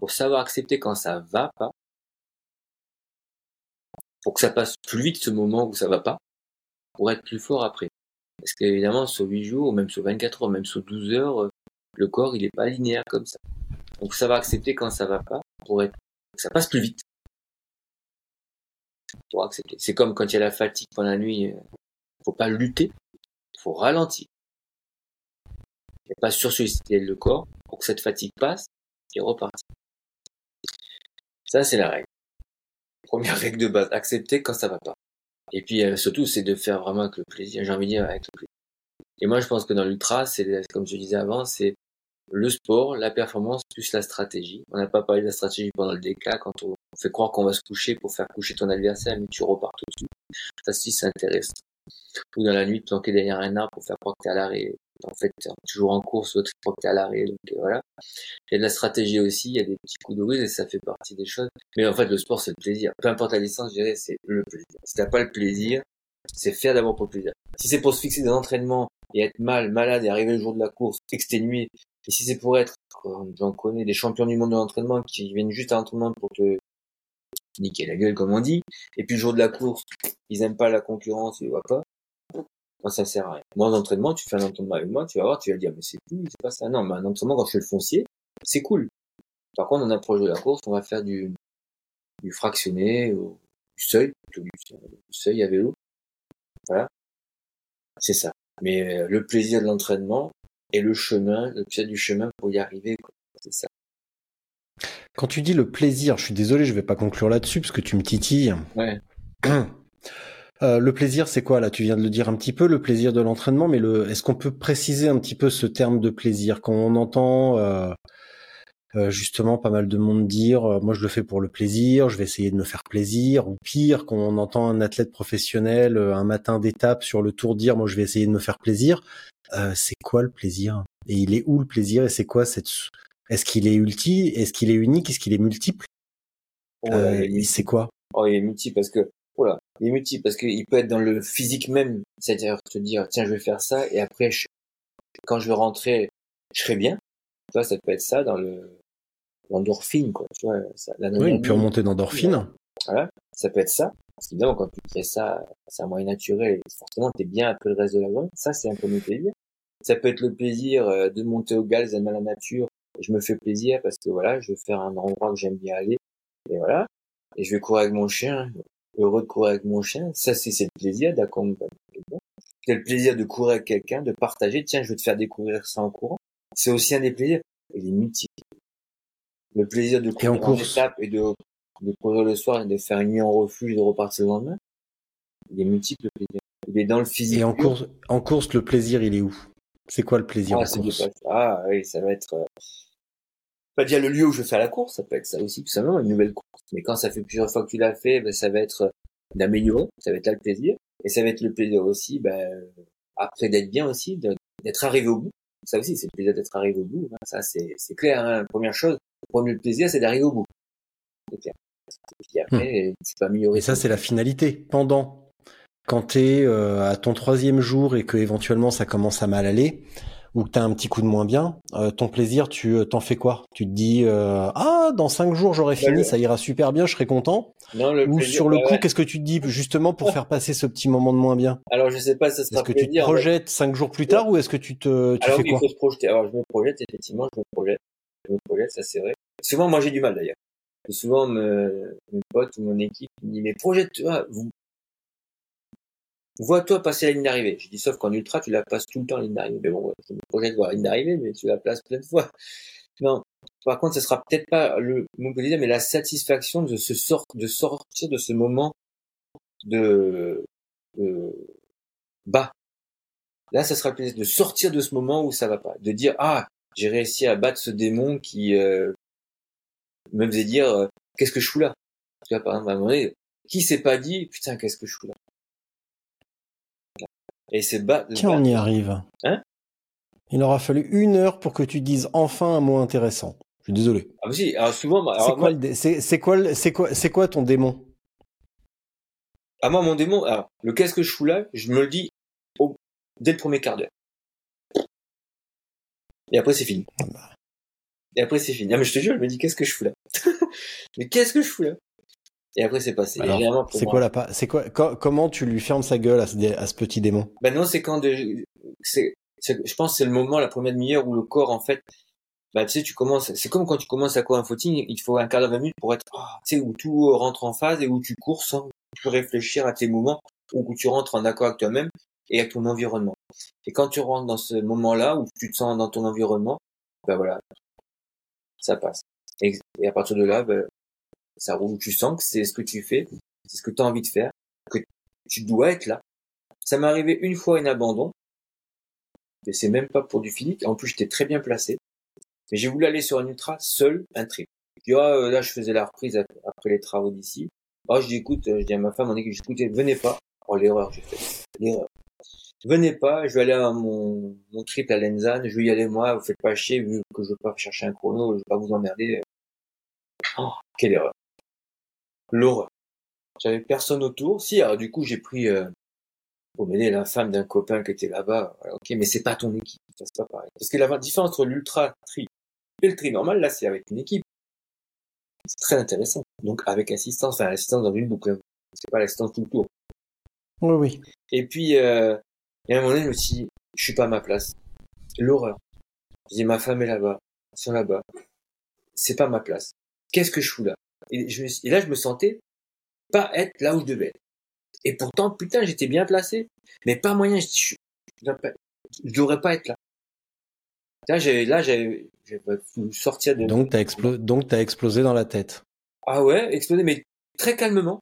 Faut savoir accepter quand ça va pas. Pour que ça passe plus vite ce moment où ça va pas. Pour être plus fort après. Parce qu'évidemment, sur 8 jours, ou même sur 24 heures, même sur 12 heures, euh, le corps, il est pas linéaire comme ça. Donc, ça va accepter quand ça va pas, pour être, ça passe plus vite. Pour accepter. C'est comme quand il y a la fatigue pendant la nuit, euh, faut pas lutter, faut ralentir. A pas sursolliciter le corps pour que cette fatigue passe et repartir. Ça, c'est la règle. Première [LAUGHS] règle de base, accepter quand ça va pas. Et puis euh, surtout, c'est de faire vraiment avec le plaisir. J'ai envie de dire avec le plaisir. Et moi, je pense que dans l'ultra, c'est comme je disais avant, c'est le sport, la performance plus la stratégie. On n'a pas parlé de la stratégie pendant le DK quand on fait croire qu'on va se coucher pour faire coucher ton adversaire, mais tu repars tout de suite. Ça aussi, c'est intéressant. Ou dans la nuit, planquer derrière un arbre pour faire croire que t'es à l'arrêt. En fait, toujours en course, l'autre que t'es à l'arrêt. Donc euh, voilà. Il y a de la stratégie aussi, il y a des petits coups de ruse et ça fait partie des choses. Mais en fait, le sport, c'est le plaisir. Peu importe la distance, je dirais, c'est le plaisir. Si t'as pas le plaisir, c'est faire d'abord pour le plaisir. Si c'est pour se fixer des entraînements et être mal, malade et arriver le jour de la course, exténué, et si c'est pour être, j'en connais, des champions du monde de l'entraînement qui viennent juste à l'entraînement pour te niquer la gueule, comme on dit, et puis le jour de la course, ils aiment pas la concurrence, ils voient pas, moi, ça sert à rien. Moi, en entraînement, tu fais un entraînement avec moi, tu vas voir, tu vas dire, mais c'est cool, c'est pas ça. Non, mais un entraînement, quand je fais le foncier, c'est cool. Par contre, on approche de la course, on va faire du, du fractionné, ou du seuil, plutôt du, seuil à vélo. Voilà. C'est ça. Mais euh, le plaisir de l'entraînement et le chemin, le plaisir du chemin pour y arriver, c'est ça. Quand tu dis le plaisir, je suis désolé, je vais pas conclure là-dessus parce que tu me titilles. Ouais. [CLEARS THROAT] [CLEARS THROAT] Euh, le plaisir, c'est quoi? Là Tu viens de le dire un petit peu, le plaisir de l'entraînement, mais le, est-ce qu'on peut préciser un petit peu ce terme de plaisir? Quand on entend euh, euh, justement pas mal de monde dire, euh, moi je le fais pour le plaisir, je vais essayer de me faire plaisir, ou pire, quand on entend un athlète professionnel euh, un matin d'étape sur le tour dire, moi je vais essayer de me faire plaisir, c'est quoi le plaisir? Et il est où le plaisir? Et c'est quoi cette Est-ce qu'il est ulti? Est-ce qu'il est unique? Est-ce qu'il est multiple? Il est- C'est quoi? Oh, il est multiple parce que, voilà, il est multiple parce qu'il peut être dans le physique même, c'est-à-dire te dire, tiens, je vais faire ça, et après, je- quand je vais rentrer, je serai bien. Tu vois, ça peut être ça dans le, l'endorphine, quoi, tu vois, ça, Oui, une pure montée d'endorphine. Voilà, ça peut être ça. Parce qu'évidemment, quand tu fais ça, c'est un moyen naturel, forcément, t'es bien après le reste de la journée. Ça, c'est un mon plaisir. Ça peut être le plaisir euh, de monter au Gals, d'aimer la nature. Je me fais plaisir parce que voilà, je vais faire un endroit que j'aime bien aller. Et voilà. Et je vais courir avec mon chien. Heureux de courir avec mon chien. Ça, c'est, c'est le plaisir d'accompagner quelqu'un. C'est le plaisir de courir avec quelqu'un, de partager. Tiens, je vais te faire découvrir ça en courant. C'est aussi un des plaisirs. Il est multiple. Le plaisir de courir en en course étape et de, de courir le soir et de faire une nuit en refuge et de repartir le lendemain. Il est multiple plaisir. Il est dans le physique. Et en course, en course, le plaisir, il est où? C'est quoi le plaisir Ah, en course? Ah, oui, ça va être, euh, pas dire le lieu où je fais la course, ça peut être ça aussi, tout simplement, une nouvelle course. Mais quand ça fait plusieurs fois que tu l'as fait, ben, ça va être euh, d'améliorer, ça va être là le plaisir. Et ça va être le plaisir aussi, ben, après d'être bien aussi, d'être arrivé au bout. Ça aussi, c'est le plaisir d'être arrivé au bout. hein. Ça, c'est, c'est clair, hein. Première chose, le premier plaisir, c'est d'arriver au bout. C'est clair. Et puis après, tu peux améliorer. Et ça, c'est la finalité. Pendant, quand t'es euh, à ton troisième jour et que éventuellement ça commence à mal aller, ou que t'as un petit coup de moins bien, euh, ton plaisir, tu euh, t'en fais quoi? Tu te dis euh, ah dans cinq jours j'aurai Bah, fini, ça ira super bien, je serai content. Non, le Ou plaisir, sur le bah, coup, ouais. qu'est-ce que tu te dis justement pour faire passer ce petit moment de moins bien? Alors, je sais pas, ça sera Est-ce que tu te mais- projettes cinq jours plus tard ou est-ce que tu te tu Alors fais oui, quoi? il faut se projeter. Alors je me projette, effectivement, je me projette. Je me projette, ça c'est vrai. Souvent, moi j'ai du mal d'ailleurs. Souvent, me, mes potes ou mon équipe me dit, mais projette-toi, vous... vois-toi passer la ligne d'arrivée. Je dis, sauf qu'en ultra, tu la passes tout le temps la ligne d'arrivée. Mais bon, ouais, je me projette voir la ligne d'arrivée, mais tu la places plein de fois. Non. Par contre, ce sera peut-être pas le mon mais la satisfaction de se sort, de sortir de ce moment de, de bas. Là, ça sera le plaisir de sortir de ce moment où ça va pas, de dire ah j'ai réussi à battre ce démon qui euh, me faisait dire euh, qu'est-ce que je fous là? Tu vois par exemple à un moment donné, qui s'est pas dit putain qu'est-ce que je fous là? Et c'est bas. Tiens, on y arrive. Hein? Il aura fallu une heure pour que tu dises enfin un mot intéressant. Je suis désolé. Ah bah si, alors souvent, C'est quoi, dé- quoi, le- c'est quoi, c'est quoi ton démon? Ah, moi mon démon, alors le qu'est-ce que je fous là, je me le dis au, dès le premier quart d'heure. Et après c'est fini. Et après, c'est fini. Ah, mais je te jure, je me dis, qu'est-ce que je fous là? [LAUGHS] Mais qu'est-ce que je fous là? Et après, c'est passé. C'est quoi la pa- C'est quoi co- Comment tu lui fermes sa gueule à ce, dé- à ce petit démon? Ben non, c'est quand de, c'est, je pense que c'est le moment, la première demi-heure où le corps, en fait, bah, tu sais, tu commences, c'est comme quand tu commences à courir un footing, il faut un quart d'heure, 20 minutes pour être, ah, tu sais, où tout rentre en phase et où tu cours sans plus réfléchir à tes mouvements, ou où tu rentres en accord avec toi-même et avec ton environnement. Et quand tu rentres dans ce moment-là où tu te sens dans ton environnement, ben voilà, ça passe. Et, et à partir de là, ben, ça roule. Tu sens que c'est ce que tu fais, c'est ce que tu as envie de faire, que tu dois être là. Ça m'est arrivé une fois un abandon, mais c'est même pas pour du physique. En plus, j'étais très bien placé. Mais j'ai voulu aller sur un ultra seul, un trip. Puis ah, euh, là, je faisais la reprise ap- après les travaux d'ici. Ah, je dis écoute, euh, je dis à ma femme, on je dis, écoutez, venez pas. Oh l'erreur, j'ai fait l'erreur. Venez pas, je vais aller à mon, mon trip à Lenzane, je vais y aller moi, vous faites pas chier, vu que je veux pas chercher un chrono, je vais pas vous emmerder. Oh, quelle erreur. L'horreur. J'avais personne autour. Si, alors du coup, j'ai pris euh, pour m'aider la femme d'un copain qui était là-bas. Ok, mais c'est pas ton équipe, ça, c'est pas pareil. Parce que la différence entre l'ultra tri et le tri normal, là, c'est avec une équipe. C'est très intéressant. Donc avec assistance, enfin assistance dans une boucle. hein. C'est pas l'assistance tout le tour. Oui, oui. Et puis, euh, et à un moment donné, je me suis dit, je suis pas à ma place. L'horreur. Je dis, ma femme est là-bas, ils sont là-bas. C'est pas ma place. Qu'est-ce que je fous là? Et, je là, je me sentais pas être là où je devais être. Et pourtant, putain, j'étais bien placé. Mais pas moyen, je dis, je, devrais pas être là. Là, j'ai, là, j'ai, sortir de, Donc t'as explo... donc t'as explosé dans la tête. ah ouais, explosé, mais très calmement.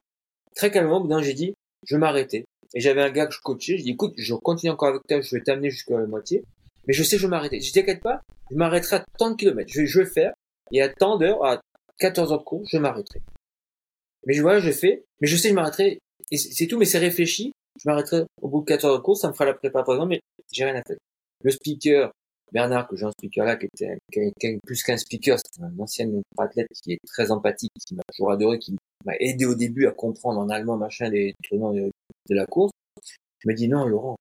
Très calmement, d'un j'ai dit, je m'arrêter. Et j'avais un gars que je coachais, je dis, écoute, je continue encore avec toi, je vais t'amener jusqu'à la moitié. Mais je sais, je vais m'arrêter. Je dis, t'inquiète pas, je m'arrêterai à tant de kilomètres. Je vais, je vais le faire. Et à tant d'heures, à 14 heures de cours, je m'arrêterai. Mais je vois, je fais. Mais je sais, je m'arrêterai. C'est tout, mais c'est réfléchi. Je m'arrêterai au bout de 14 heures de cours, ça me fera la prépa par exemple, mais j'ai rien à faire. Le speaker, Bernard, que j'ai un speaker là, qui était plus qu'un speaker, c'est un ancien athlète qui est très empathique, qui m'a toujours adoré, qui m'a aidé au début à comprendre en allemand, machin, les tenants de, la course. Je me dis, non, Laurent,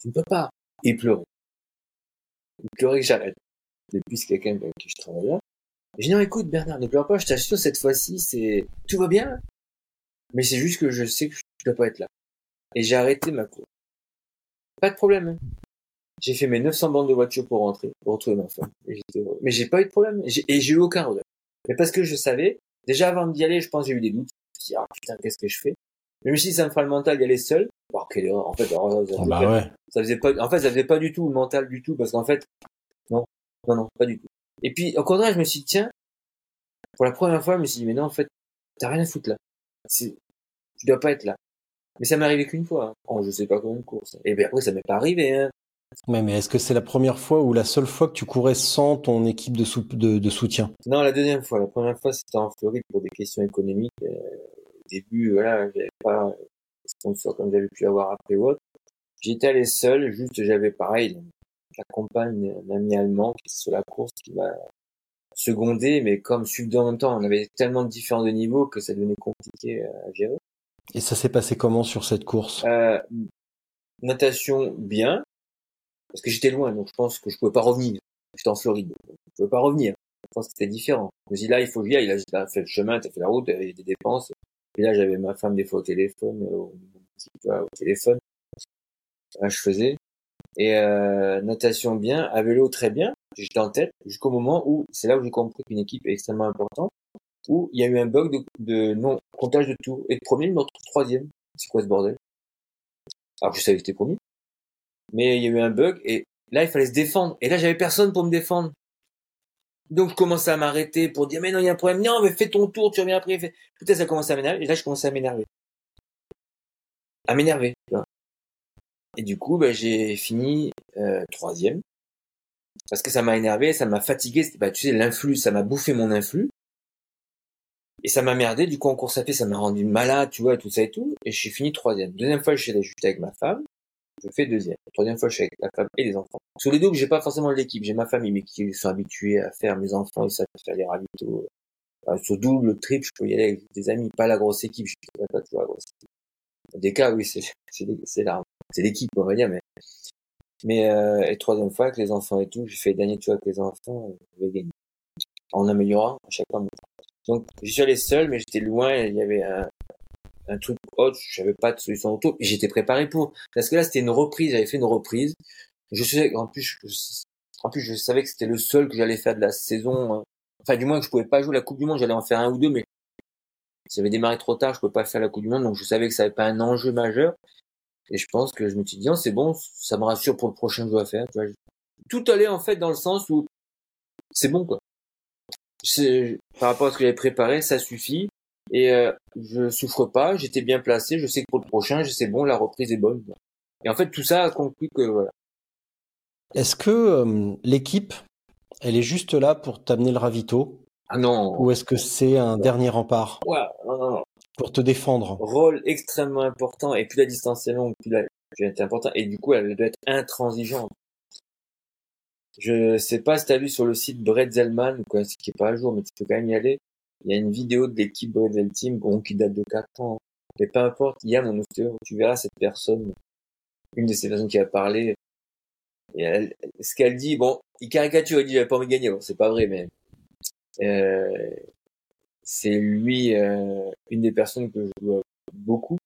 tu ne peux pas. Et il pleurait. Il pleurait que j'arrête. Depuis, c'est quelqu'un avec qui je travaille Je dis, non, écoute, Bernard, ne pleure pas, je t'assure, cette fois-ci, c'est, tout va bien. Mais c'est juste que je sais que je dois pas être là. Et j'ai arrêté ma course. Pas de problème. hein. J'ai fait mes 900 bandes de voiture pour rentrer, pour retrouver ma femme. Mais j'ai pas eu de problème. J'ai- Et j'ai eu aucun regret. Mais parce que je savais, déjà avant d'y aller, je pense j'ai eu des doutes. Je me suis dit, ah putain, qu'est-ce que je fais? Même si ça me fera le mental d'y aller seul. Oh, quelle erreur. En fait, alors, ça, Ah bah ouais. ça faisait pas, en fait, ça faisait pas du tout le mental du tout, parce qu'en fait, non, non, non, pas du tout. Et puis, au contraire, je me suis dit, tiens, pour la première fois, je me suis dit, mais non, en fait, t'as rien à foutre là. Tu dois pas être là. Mais ça m'est arrivé qu'une fois. hein. Oh, je sais pas combien de courses. Et bien après, ça m'est pas arrivé, hein. Ouais, mais est-ce que c'est la première fois ou la seule fois que tu courais sans ton équipe de, sou- de, de soutien? Non, la deuxième fois. La première fois, c'était en Floride pour des questions économiques. Euh, au début, voilà, j'avais pas de sponsor comme j'avais pu avoir après ou autre. J'étais allé seul, juste j'avais pareil, la compagne d'un ami allemand qui est sur la course qui m'a secondé, mais comme suivre en même temps, on avait tellement de différents de niveaux que ça devenait compliqué à gérer. Et ça s'est passé comment sur cette course? Euh, natation, bien, parce que j'étais loin, donc je pense que je pouvais pas revenir. J'étais en Floride, donc je pouvais pas revenir. Je pense que c'était différent. Je me dis là, il faut que j'y aille. Là, j'ai fait le chemin, t'as fait la route, il y a des dépenses. Et là, j'avais ma femme des fois au téléphone, euh, au, au téléphone. Là, je faisais. Et euh, natation bien, à vélo très bien. J'étais en tête jusqu'au moment où c'est là où j'ai compris qu'une équipe est extrêmement importante. Où il y a eu un bug de, de non comptage de tours. Et de premier, je me retrouve troisième. C'est quoi ce bordel? Alors je savais que c'était premier. Mais il y a eu un bug et là il fallait se défendre. Et là j'avais personne pour me défendre. Donc je commençais à m'arrêter pour dire mais non il y a un problème. Non mais fais ton tour, tu reviens après. Fais... Putain ça commençait à m'énerver. Et là je commençais à m'énerver. À m'énerver. Tu vois. Et du coup bah, j'ai fini euh, troisième. Parce que ça m'a énervé, ça m'a fatigué. Bah, tu sais l'influx, ça m'a bouffé mon influx. Et ça m'a merdé, du coup en course à pied, ça m'a rendu malade, tu vois, tout ça et tout. Et suis fini troisième. Deuxième fois, je suis allé juste avec ma femme. Je fais deuxième. Troisième fois, je suis avec la femme et les enfants. Sur les deux, j'ai pas forcément l'équipe, j'ai ma famille, mais qui sont habitués à faire mes enfants, ils savent faire les ravitaux. Euh, sur double, triple, je peux y aller avec des amis, pas la grosse équipe, je suis pas toujours la grosse équipe. Des cas, oui, c'est, [LAUGHS] c'est, c'est la, c'est l'équipe, on va dire, mais, mais, euh, et troisième fois, avec les enfants et tout, j'ai fait dernier tour avec les enfants, je vais gagner. en améliorant à chaque fois. Donc, je suis allé seul, mais j'étais loin, il y avait un, un truc autre, je savais pas de solution auto, j'étais préparé pour. Parce que là, c'était une reprise, j'avais fait une reprise. Je sais, en plus, je, en plus, je savais que c'était le seul que j'allais faire de la saison. euh, Enfin, du moins que je pouvais pas jouer la Coupe du Monde, j'allais en faire un ou deux, mais si j'avais démarré trop tard, je pouvais pas faire la Coupe du Monde, donc je savais que ça avait pas un enjeu majeur. Et je pense que je me suis dit, non, c'est bon, ça me rassure pour le prochain jeu à faire. Tu vois. Tout allait en fait dans le sens où c'est bon, quoi. C'est- Par rapport à ce que j'avais préparé, ça suffit. Et euh, je souffre pas, j'étais bien placé, je sais que pour le prochain, sais bon, la reprise est bonne. quoi. Et en fait, tout ça a conclu que voilà. Est-ce que euh, l'équipe, elle est juste là pour t'amener le ravito? Ah non, ou est-ce que c'est un dernier rempart? Ouais, non, non, non. Pour te défendre rôle extrêmement important et plus la distance est longue, plus la est importante et du coup elle doit être intransigeante. Je sais pas si t'as vu sur le site Bretzelman quoi, ce qui est pas à jour, mais tu peux quand même y aller. Il y a une vidéo de l'équipe Bretzel Team, bon, qui date de 4 ans. Mais peu importe, il y a tu verras cette personne, une de ces personnes qui a parlé, et elle, ce qu'elle dit, bon, il caricature, il dit, j'avais pas envie de gagner, bon, c'est pas vrai, mais, euh, c'est lui, euh, une des personnes que je dois beaucoup,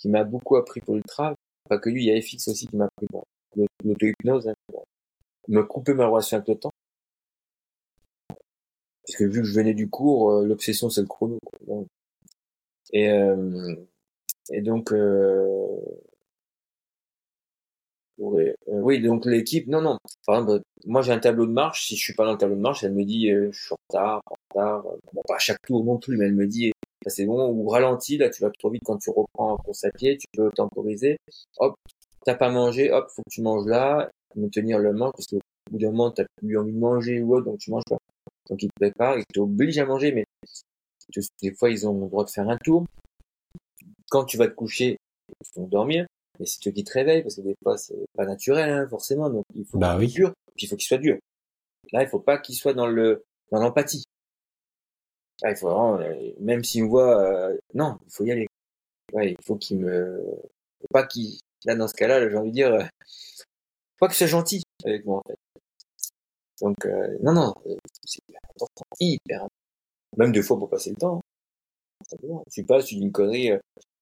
qui m'a beaucoup appris pour l'ultra. Pas que lui, il y a FX aussi qui m'a appris l'aut- l'auto-hypnose, hein, me couper ma relation avec le temps. Parce que vu que je venais du cours, euh, l'obsession c'est le chrono. quoi. Et, euh, et donc, euh, euh, oui, donc l'équipe, non, non. Par exemple, moi j'ai un tableau de marche. Si je suis pas dans le tableau de marche, elle me dit euh, je suis en retard, en retard. Bon, pas à chaque tour non plus, mais elle me dit ça c'est bon ou ralenti là, tu vas trop vite quand tu reprends en course à tu peux temporiser. Hop, t'as pas mangé, hop, faut que tu manges là, me tenir le manche parce que au bout d'un moment t'as plus envie de manger ou autre, donc tu manges pas. Donc ils te préparent, ils t'obligent à manger, mais te- des fois ils ont le droit de faire un tour. Quand tu vas te coucher, ils vont dormir, mais c'est eux qui te réveillent parce que des fois c'est pas naturel hein, forcément, donc il faut Bah qu'il oui. soit dur, puis il faut qu'il soit dur. Là il faut pas qu'il soit dans le dans l'empathie. Là, il faut vraiment, euh, même s'il me voit, euh, non, il faut y aller. Ouais, il faut qu'il me, faut pas qu'il, là dans ce cas-là, j'ai envie de dire, euh, faut pas qu'il soit gentil avec moi en fait. Donc euh, non non, c'est hyper. Même des fois pour passer le temps. hein. Simplement. Tu passes, tu dis une connerie.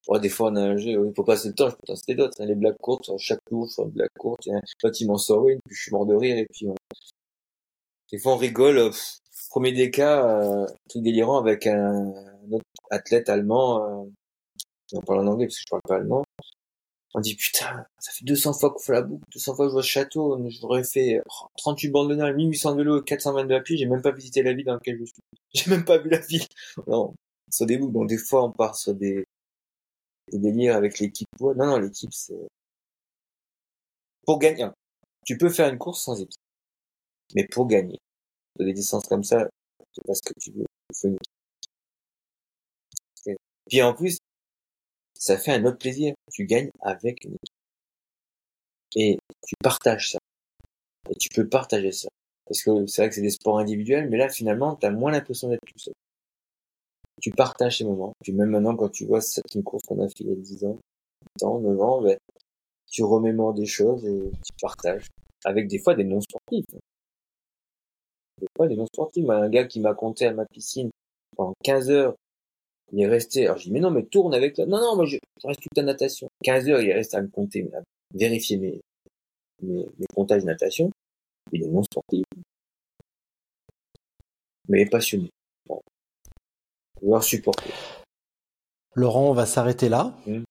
Ouais, des fois on a un jeu, oui, pour passer le temps, je peux t'en citer d'autres. hein. les blagues courtes, sur chaque tour, je fais une blague courte. hein. L'autre il m'en sort une, puis je suis mort de rire et puis on... des fois on rigole. euh, pff, premier des cas, euh, truc délirant avec un, un autre athlète allemand. Euh, on parle en anglais parce que je parle pas allemand. On dit putain, ça fait 200 fois qu'on fait la boucle, 200 fois que je vois ce château, j'aurais fait oh, 38 bandes de nage, 1800 de vélo, 422 à pied, j'ai même pas visité la ville dans laquelle je suis. [LAUGHS] J'ai même pas vu la ville. Non, sur des boucles, donc des fois on part sur des, des délires avec l'équipe. Non, non, l'équipe c'est... Pour gagner, tu peux faire une course sans équipe. Mais pour gagner, sur des distances comme ça, c'est pas ce que tu veux. Et puis en plus, ça fait un autre plaisir. Tu gagnes avec une équipe. Et tu partages ça. Et tu peux partager ça. Parce que c'est vrai que c'est des sports individuels, mais là, finalement, tu as moins l'impression d'être tout seul. Tu partages ces moments. Puis même maintenant, quand tu vois cette course qu'on a fait il y a 10 ans, 8 ans, 9 ans, ben, tu remémores des choses et tu partages. Avec des fois des non-sportifs. Des fois des non-sportifs. Un gars qui m'a compté à ma piscine pendant 15 heures, il est resté. Alors je dis, mais non, mais tourne avec toi. Non, non, moi je, je reste toute la natation. 15 heures, il est resté à me compter, à vérifier mes, mes, mes comptages de natation. Il est non sportif. Mais passionné. Bon. Pouvoir supporter. Laurent, on va s'arrêter là. Mm.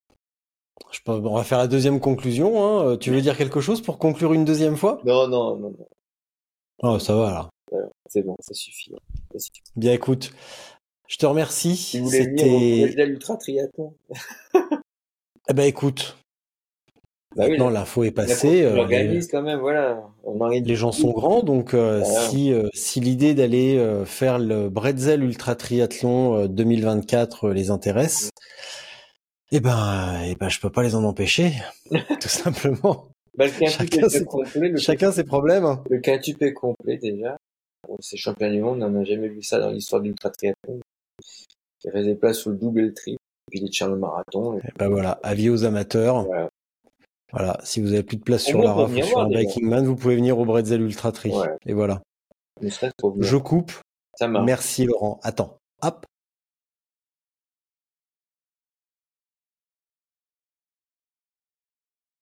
Je peux- on va faire la deuxième conclusion. hein. Euh, Tu veux dire quelque chose pour conclure une deuxième fois? Non, non, non, non. Oh, ça va là. C'est bon, ça suffit. Ça suffit. Bien, écoute, je te remercie. Si vous voulez venir au C'était. Président Ultra Triathlon. Eh ben, écoute, Bah oui, maintenant l'info est passée. on euh, les, l'organise quand même, voilà. On organise les gens sont grands, donc euh, Voilà. si euh, si l'idée d'aller euh, faire le Bretzel Ultra Triathlon euh, 2024 euh, les intéresse, eh ben, eh ben, je peux pas les en empêcher, [LAUGHS] tout simplement. Bah, le Chacun ses- complet. Le, Chacun ses problèmes. le quintuple est complet déjà. Bon, c'est champion du monde, on n'a jamais vu ça dans l'histoire du triathlon. Il reste des places sur le double et le triple, puis des charles marathon. Et Eh ben voilà, avis aux amateurs. voilà. Voilà, si vous avez plus de place sur la raf ou sur un. Breaking Man, vous pouvez venir au Bretzel Ultra Tri. Ouais. Et voilà. Je coupe. Ça. Merci Laurent. Attends, hop.